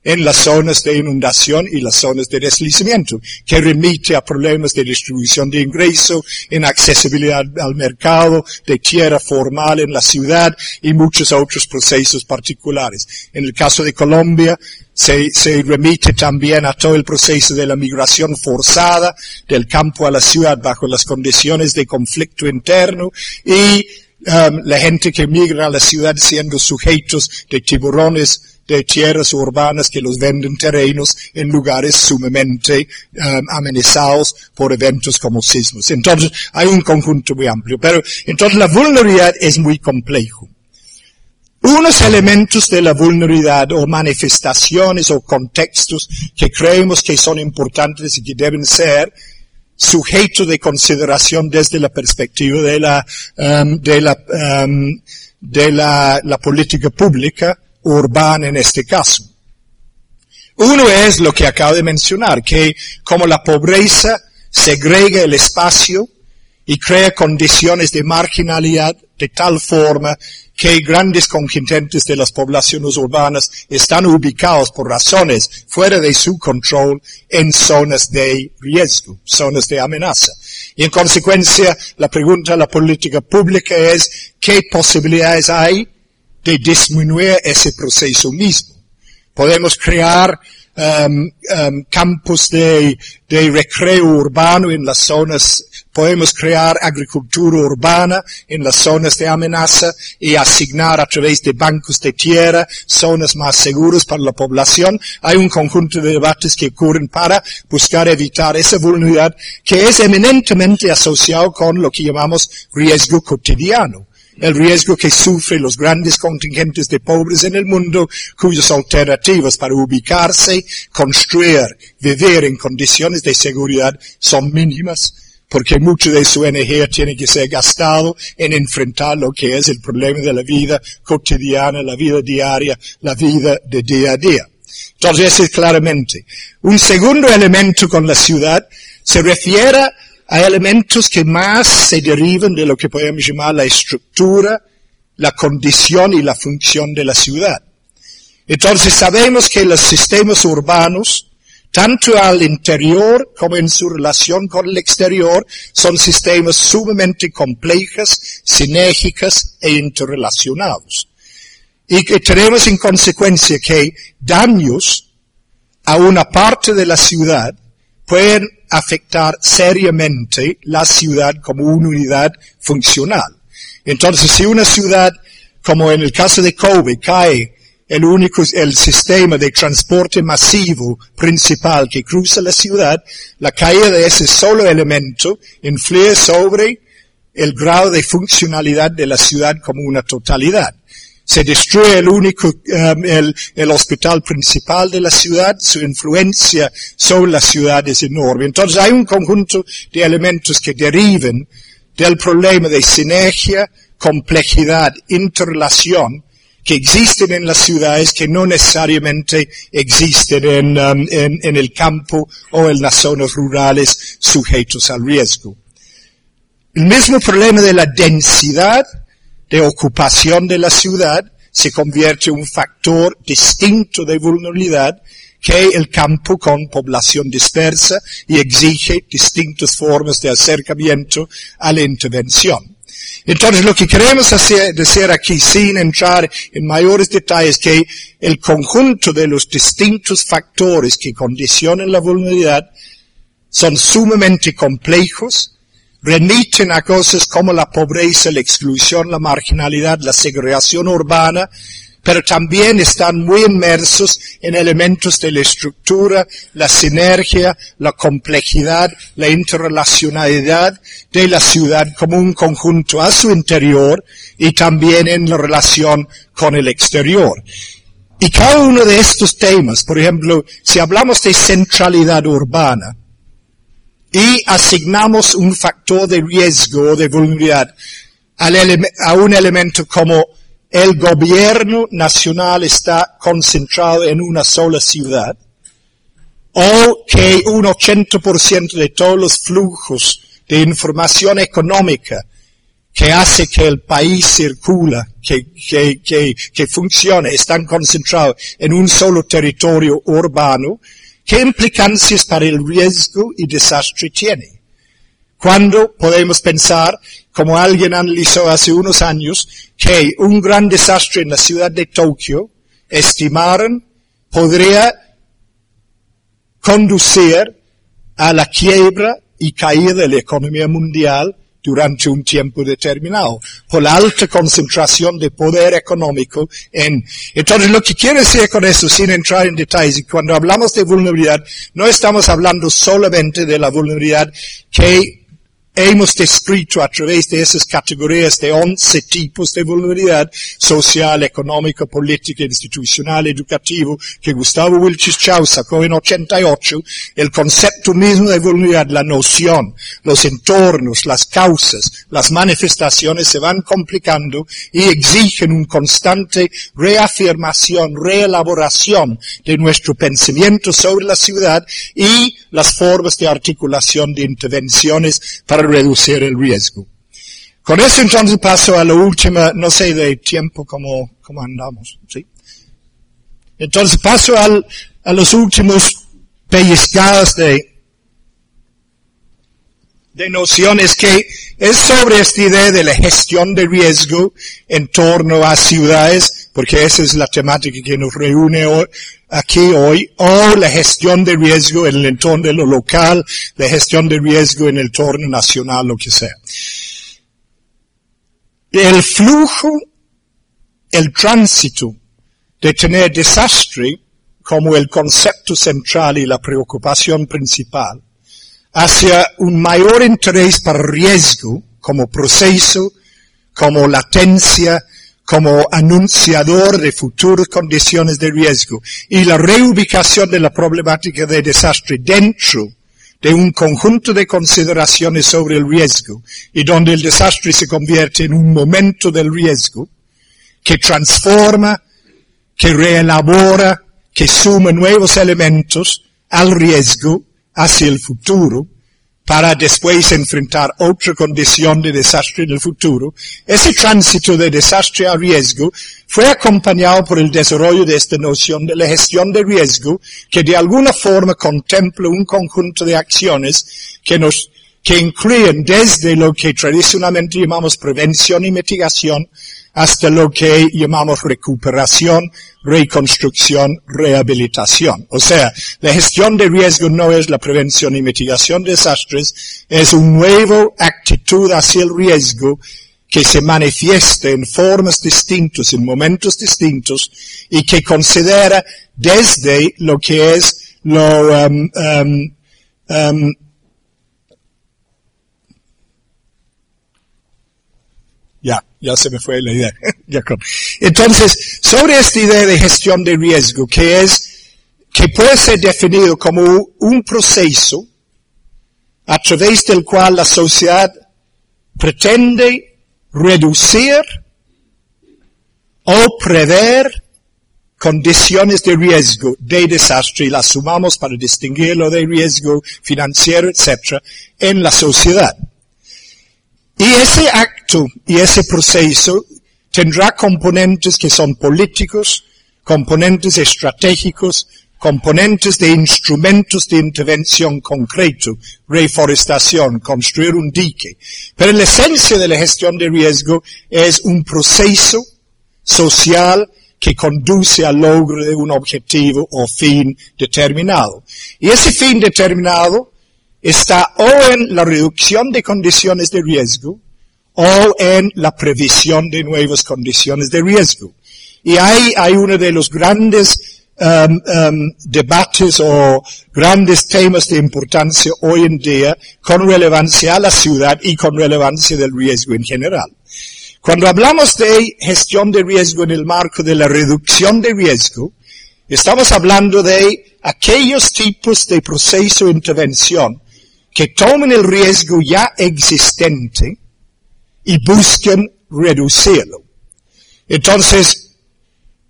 en las zonas de inundación y las zonas de deslizamiento, que remite a problemas de distribución de ingreso, en accesibilidad al mercado, de tierra formal en la ciudad y muchos otros procesos particulares. En el caso de Colombia, se, se, remite también a todo el proceso de la migración forzada del campo a la ciudad bajo las condiciones de conflicto interno y um, la gente que migra a la ciudad siendo sujetos de tiburones de tierras urbanas que los venden terrenos en lugares sumamente um, amenazados por eventos como sismos. Entonces, hay un conjunto muy amplio. Pero, entonces la vulnerabilidad es muy complejo. Unos elementos de la vulnerabilidad o manifestaciones o contextos que creemos que son importantes y que deben ser sujeto de consideración desde la perspectiva de la, um, de la, um, de la, la política pública urbana en este caso. Uno es lo que acabo de mencionar, que como la pobreza segrega el espacio y crea condiciones de marginalidad de tal forma que grandes contingentes de las poblaciones urbanas están ubicados por razones fuera de su control en zonas de riesgo, zonas de amenaza. Y en consecuencia, la pregunta a la política pública es, ¿qué posibilidades hay de disminuir ese proceso mismo? Podemos crear um, um, campos de, de recreo urbano en las zonas podemos crear agricultura urbana en las zonas de amenaza y asignar a través de bancos de tierra zonas más seguras para la población. Hay un conjunto de debates que ocurren para buscar evitar esa vulnerabilidad que es eminentemente asociado con lo que llamamos riesgo cotidiano el riesgo que sufren los grandes contingentes de pobres en el mundo, cuyas alternativas para ubicarse, construir, vivir en condiciones de seguridad son mínimas porque mucho de su energía tiene que ser gastado en enfrentar lo que es el problema de la vida cotidiana, la vida diaria, la vida de día a día. Entonces, claramente. Un segundo elemento con la ciudad se refiere a elementos que más se derivan de lo que podemos llamar la estructura, la condición y la función de la ciudad. Entonces sabemos que los sistemas urbanos tanto al interior como en su relación con el exterior, son sistemas sumamente complejos, sinérgicos e interrelacionados. Y que tenemos en consecuencia que daños a una parte de la ciudad pueden afectar seriamente la ciudad como una unidad funcional. Entonces, si una ciudad, como en el caso de Kobe, cae el único, el sistema de transporte masivo principal que cruza la ciudad, la caída de ese solo elemento influye sobre el grado de funcionalidad de la ciudad como una totalidad. Se destruye el único, um, el, el hospital principal de la ciudad, su influencia sobre la ciudad es enorme. Entonces hay un conjunto de elementos que deriven del problema de sinergia, complejidad, interrelación, que existen en las ciudades que no necesariamente existen en, um, en, en el campo o en las zonas rurales sujetos al riesgo. El mismo problema de la densidad de ocupación de la ciudad se convierte en un factor distinto de vulnerabilidad que el campo con población dispersa y exige distintas formas de acercamiento a la intervención. Entonces lo que queremos hacer, decir aquí, sin entrar en mayores detalles, que el conjunto de los distintos factores que condicionan la vulnerabilidad son sumamente complejos, remiten a cosas como la pobreza, la exclusión, la marginalidad, la segregación urbana, pero también están muy inmersos en elementos de la estructura, la sinergia, la complejidad, la interrelacionalidad de la ciudad como un conjunto a su interior y también en la relación con el exterior. Y cada uno de estos temas, por ejemplo, si hablamos de centralidad urbana y asignamos un factor de riesgo de vulnerabilidad a un elemento como el gobierno nacional está concentrado en una sola ciudad, o que un 80% de todos los flujos de información económica que hace que el país circula, que, que, que, que funcione, están concentrados en un solo territorio urbano, ¿qué implicancias para el riesgo y desastre tiene? Cuando podemos pensar como alguien analizó hace unos años, que un gran desastre en la ciudad de Tokio, estimaron, podría conducir a la quiebra y caída de la economía mundial durante un tiempo determinado, por la alta concentración de poder económico en, entonces lo que quiero decir con eso, sin entrar en detalles, cuando hablamos de vulnerabilidad, no estamos hablando solamente de la vulnerabilidad que hemos descrito a través de esas categorías de 11 tipos de vulnerabilidad social, económica, política, institucional, educativo, que Gustavo Wilches Chau sacó en 88, el concepto mismo de vulnerabilidad, la noción, los entornos, las causas, las manifestaciones se van complicando y exigen un constante reafirmación, reelaboración de nuestro pensamiento sobre la ciudad y las formas de articulación de intervenciones para reducir el riesgo. Con eso entonces paso a la última, no sé de tiempo cómo, cómo andamos, ¿sí? Entonces paso al, a los últimos pellizcadas de, de nociones que es sobre esta idea de la gestión de riesgo en torno a ciudades, porque esa es la temática que nos reúne hoy, aquí hoy, o la gestión de riesgo en el entorno de lo local, la gestión de riesgo en el entorno nacional, lo que sea. El flujo, el tránsito de tener desastre como el concepto central y la preocupación principal, hacia un mayor interés para riesgo como proceso, como latencia, como anunciador de futuras condiciones de riesgo y la reubicación de la problemática de desastre dentro de un conjunto de consideraciones sobre el riesgo y donde el desastre se convierte en un momento del riesgo que transforma, que reelabora, que suma nuevos elementos al riesgo hacia el futuro para después enfrentar otra condición de desastre en el futuro, ese tránsito de desastre a riesgo fue acompañado por el desarrollo de esta noción de la gestión de riesgo que de alguna forma contempla un conjunto de acciones que nos que incluyen desde lo que tradicionalmente llamamos prevención y mitigación hasta lo que llamamos recuperación, reconstrucción, rehabilitación. O sea, la gestión de riesgo no es la prevención y mitigación de desastres, es una nueva actitud hacia el riesgo que se manifiesta en formas distintas, en momentos distintos, y que considera desde lo que es lo um, um, um, Ya, ya se me fue la idea. Entonces, sobre esta idea de gestión de riesgo, que es, que puede ser definido como un proceso a través del cual la sociedad pretende reducir o prever condiciones de riesgo de desastre y las sumamos para distinguirlo de riesgo financiero, etc., en la sociedad. Y ese acto y ese proceso tendrá componentes que son políticos, componentes estratégicos, componentes de instrumentos de intervención concreto, reforestación, construir un dique. Pero la esencia de la gestión de riesgo es un proceso social que conduce al logro de un objetivo o fin determinado. Y ese fin determinado está o en la reducción de condiciones de riesgo o en la previsión de nuevas condiciones de riesgo. Y ahí hay uno de los grandes um, um, debates o grandes temas de importancia hoy en día con relevancia a la ciudad y con relevancia del riesgo en general. Cuando hablamos de gestión de riesgo en el marco de la reducción de riesgo, estamos hablando de aquellos tipos de proceso de intervención que tomen el riesgo ya existente y busquen reducirlo. Entonces,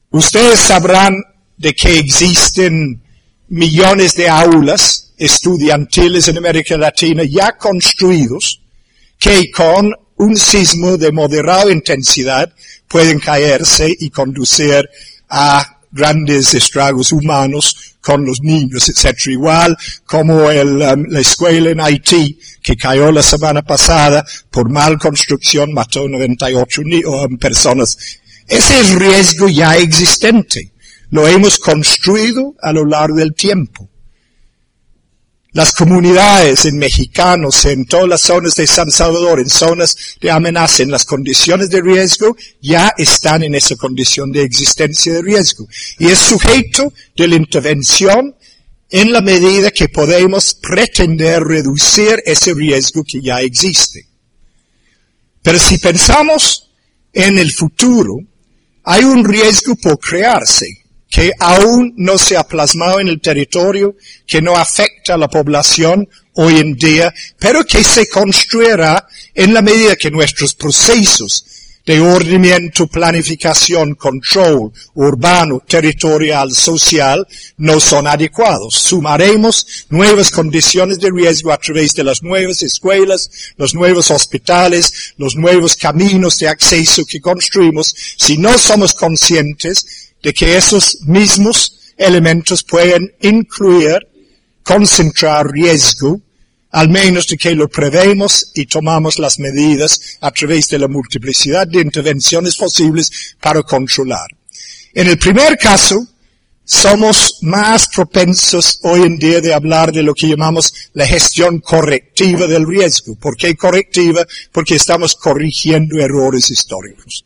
ustedes sabrán de que existen millones de aulas estudiantiles en América Latina ya construidos que con un sismo de moderada intensidad pueden caerse y conducir a grandes estragos humanos con los niños, etc. Igual como el, um, la escuela en Haití, que cayó la semana pasada por mal construcción, mató 98 um, personas. Ese es riesgo ya existente. Lo hemos construido a lo largo del tiempo. Las comunidades en mexicanos, en todas las zonas de San Salvador, en zonas de amenaza, en las condiciones de riesgo, ya están en esa condición de existencia de riesgo. Y es sujeto de la intervención en la medida que podemos pretender reducir ese riesgo que ya existe. Pero si pensamos en el futuro, hay un riesgo por crearse que aún no se ha plasmado en el territorio, que no afecta a la población hoy en día, pero que se construirá en la medida que nuestros procesos de ordenamiento, planificación, control urbano, territorial, social, no son adecuados. Sumaremos nuevas condiciones de riesgo a través de las nuevas escuelas, los nuevos hospitales, los nuevos caminos de acceso que construimos, si no somos conscientes de que esos mismos elementos pueden incluir, concentrar riesgo al menos de que lo prevemos y tomamos las medidas a través de la multiplicidad de intervenciones posibles para controlar. En el primer caso, somos más propensos hoy en día de hablar de lo que llamamos la gestión correctiva del riesgo. ¿Por qué correctiva? Porque estamos corrigiendo errores históricos.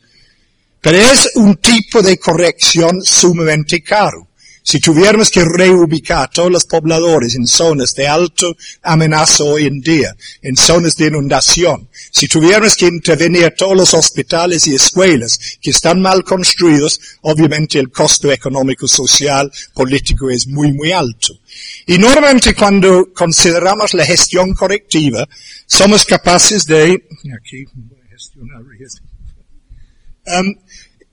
Pero es un tipo de corrección sumamente caro. Si tuviéramos que reubicar todos los pobladores en zonas de alto amenaza hoy en día, en zonas de inundación, si tuviéramos que intervenir todos los hospitales y escuelas que están mal construidos, obviamente el costo económico, social, político es muy, muy alto. Y normalmente cuando consideramos la gestión correctiva, somos capaces de, aquí gestionar um,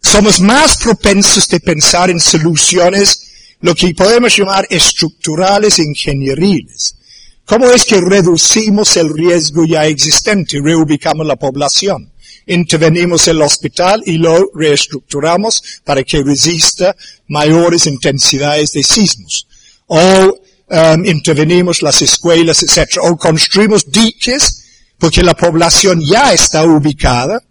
somos más propensos de pensar en soluciones lo que podemos llamar estructurales ingenieriles. ¿Cómo es que reducimos el riesgo ya existente? Reubicamos la población. Intervenimos el hospital y lo reestructuramos para que resista mayores intensidades de sismos. O um, intervenimos las escuelas, etc. O construimos diques porque la población ya está ubicada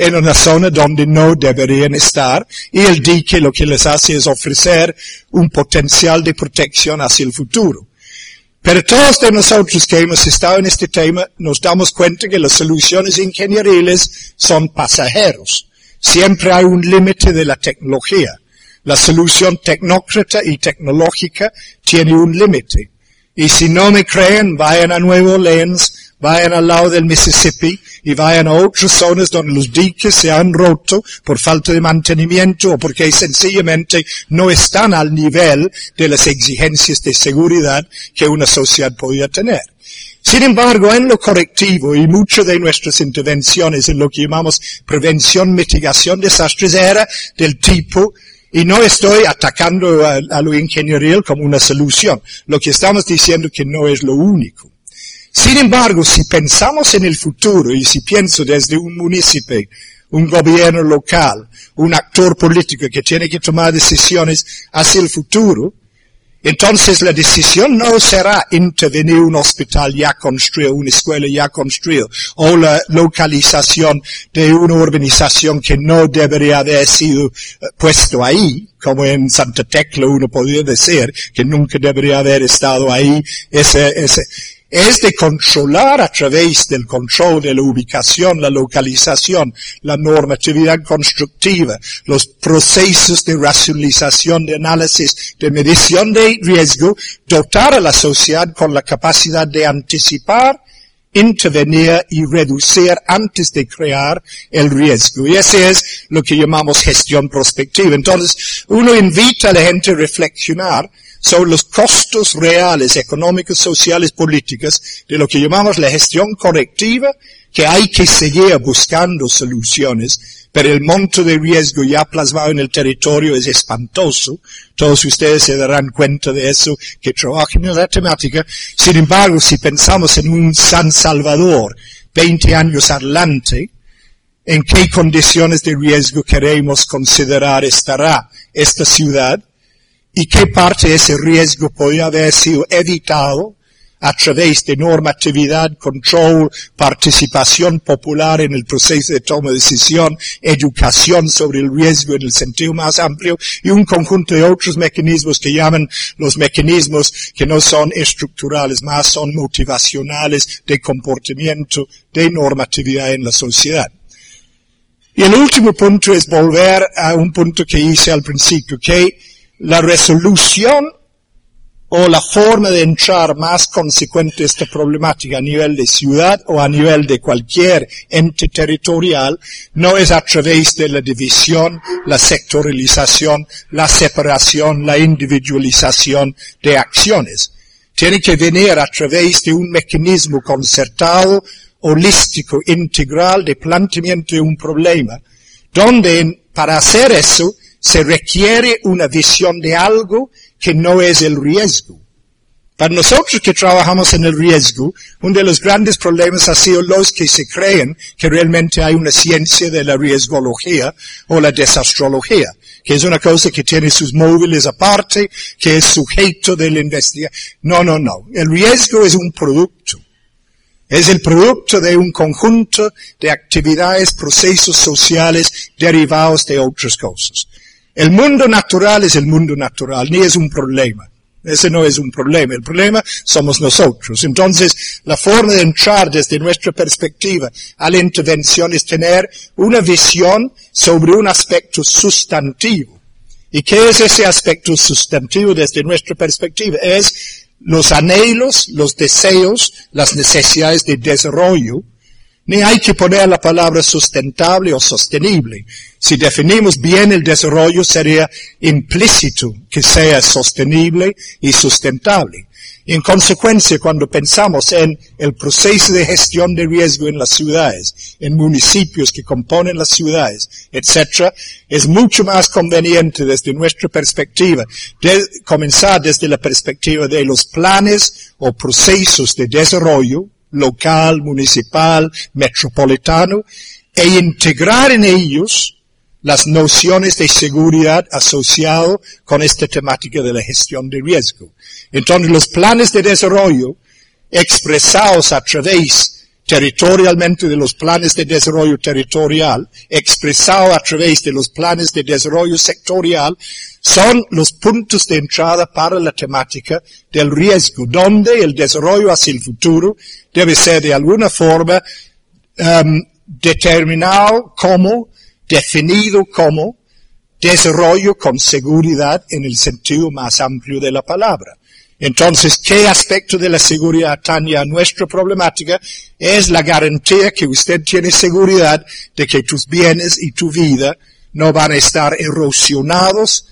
en una zona donde no deberían estar y el dique lo que les hace es ofrecer un potencial de protección hacia el futuro. Pero todos de nosotros que hemos estado en este tema nos damos cuenta que las soluciones ingenieriles son pasajeros. Siempre hay un límite de la tecnología. La solución tecnócrata y tecnológica tiene un límite. Y si no me creen, vayan a Nuevo Orleans, vayan al lado del Mississippi y vayan a otras zonas donde los diques se han roto por falta de mantenimiento o porque sencillamente no están al nivel de las exigencias de seguridad que una sociedad podía tener. Sin embargo, en lo correctivo y muchas de nuestras intervenciones en lo que llamamos prevención, mitigación, desastres era del tipo y no estoy atacando a, lo ingenieril como una solución. Lo que estamos diciendo que no es lo único. Sin embargo, si pensamos en el futuro y si pienso desde un municipio, un gobierno local, un actor político que tiene que tomar decisiones hacia el futuro, entonces la decisión no será intervenir un hospital ya construido, una escuela ya construida, o la localización de una urbanización que no debería haber sido eh, puesto ahí, como en Santa Tecla uno podría decir, que nunca debería haber estado ahí, ese, ese, es de controlar a través del control de la ubicación, la localización, la normatividad constructiva, los procesos de racionalización, de análisis, de medición de riesgo, dotar a la sociedad con la capacidad de anticipar, intervenir y reducir antes de crear el riesgo. Y ese es lo que llamamos gestión prospectiva. Entonces, uno invita a la gente a reflexionar sobre los costos reales, económicos, sociales, políticos de lo que llamamos la gestión correctiva, que hay que seguir buscando soluciones, pero el monto de riesgo ya plasmado en el territorio es espantoso. Todos ustedes se darán cuenta de eso que trabajan en la temática. Sin embargo, si pensamos en un San Salvador 20 años adelante, en qué condiciones de riesgo queremos considerar estará esta ciudad, y qué parte de ese riesgo podría haber sido evitado a través de normatividad, control, participación popular en el proceso de toma de decisión, educación sobre el riesgo en el sentido más amplio y un conjunto de otros mecanismos que llaman los mecanismos que no son estructurales, más son motivacionales de comportamiento, de normatividad en la sociedad. Y el último punto es volver a un punto que hice al principio, que la resolución o la forma de entrar más consecuente esta problemática a nivel de ciudad o a nivel de cualquier ente territorial no es a través de la división, la sectorialización, la separación, la individualización de acciones. Tiene que venir a través de un mecanismo concertado, holístico, integral de planteamiento de un problema, donde para hacer eso se requiere una visión de algo que no es el riesgo. Para nosotros que trabajamos en el riesgo, uno de los grandes problemas ha sido los que se creen que realmente hay una ciencia de la riesgología o la desastrología, que es una cosa que tiene sus móviles aparte, que es sujeto de la investigación. No, no, no. El riesgo es un producto. Es el producto de un conjunto de actividades, procesos sociales derivados de otras cosas. El mundo natural es el mundo natural, ni es un problema. Ese no es un problema. El problema somos nosotros. Entonces, la forma de entrar desde nuestra perspectiva a la intervención es tener una visión sobre un aspecto sustantivo. ¿Y qué es ese aspecto sustantivo desde nuestra perspectiva? Es los anhelos, los deseos, las necesidades de desarrollo ni hay que poner la palabra sustentable o sostenible. Si definimos bien el desarrollo sería implícito que sea sostenible y sustentable. en consecuencia, cuando pensamos en el proceso de gestión de riesgo en las ciudades, en municipios que componen las ciudades, etc., es mucho más conveniente desde nuestra perspectiva de comenzar desde la perspectiva de los planes o procesos de desarrollo, local, municipal, metropolitano, e integrar en ellos las nociones de seguridad asociado con esta temática de la gestión de riesgo. Entonces los planes de desarrollo expresados a través territorialmente de los planes de desarrollo territorial, expresado a través de los planes de desarrollo sectorial, son los puntos de entrada para la temática del riesgo, donde el desarrollo hacia el futuro debe ser de alguna forma um, determinado como, definido como, desarrollo con seguridad en el sentido más amplio de la palabra. Entonces, ¿qué aspecto de la seguridad atañe a nuestra problemática? Es la garantía que usted tiene seguridad de que tus bienes y tu vida no van a estar erosionados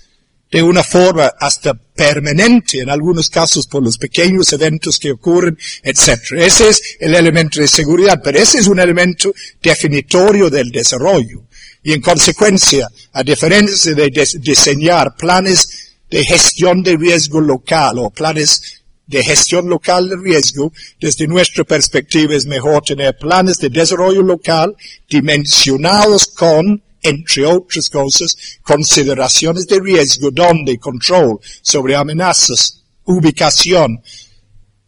de una forma hasta permanente, en algunos casos por los pequeños eventos que ocurren, etc. Ese es el elemento de seguridad, pero ese es un elemento definitorio del desarrollo. Y en consecuencia, a diferencia de diseñar planes de gestión de riesgo local o planes de gestión local de riesgo, desde nuestra perspectiva es mejor tener planes de desarrollo local dimensionados con, entre otras cosas, consideraciones de riesgo donde control sobre amenazas, ubicación,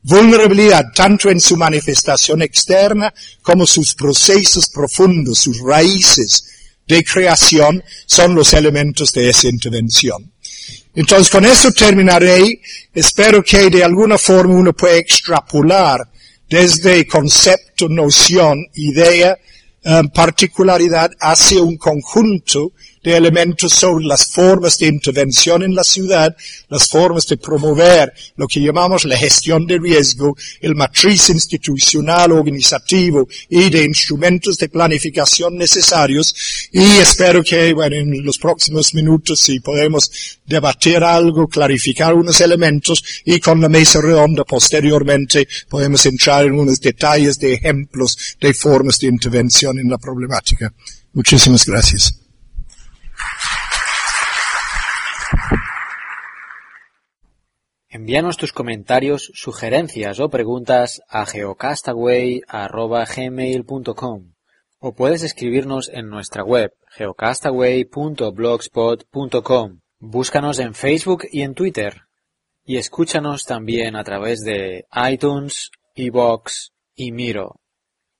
vulnerabilidad tanto en su manifestación externa como sus procesos profundos, sus raíces de creación son los elementos de esa intervención. Entonces con eso terminaré. Espero que de alguna forma uno pueda extrapolar desde concepto, noción, idea, um, particularidad hacia un conjunto de elementos sobre las formas de intervención en la ciudad, las formas de promover lo que llamamos la gestión de riesgo, el matriz institucional, organizativo y de instrumentos de planificación necesarios. Y espero que, bueno, en los próximos minutos si podemos debatir algo, clarificar unos elementos y con la mesa redonda posteriormente podemos entrar en unos detalles de ejemplos de formas de intervención en la problemática. Muchísimas gracias. Envíanos tus comentarios, sugerencias o preguntas a geocastaway.gmail.com o puedes escribirnos en nuestra web geocastaway.blogspot.com. Búscanos en Facebook y en Twitter. y escúchanos también a través de iTunes, iBox y Miro.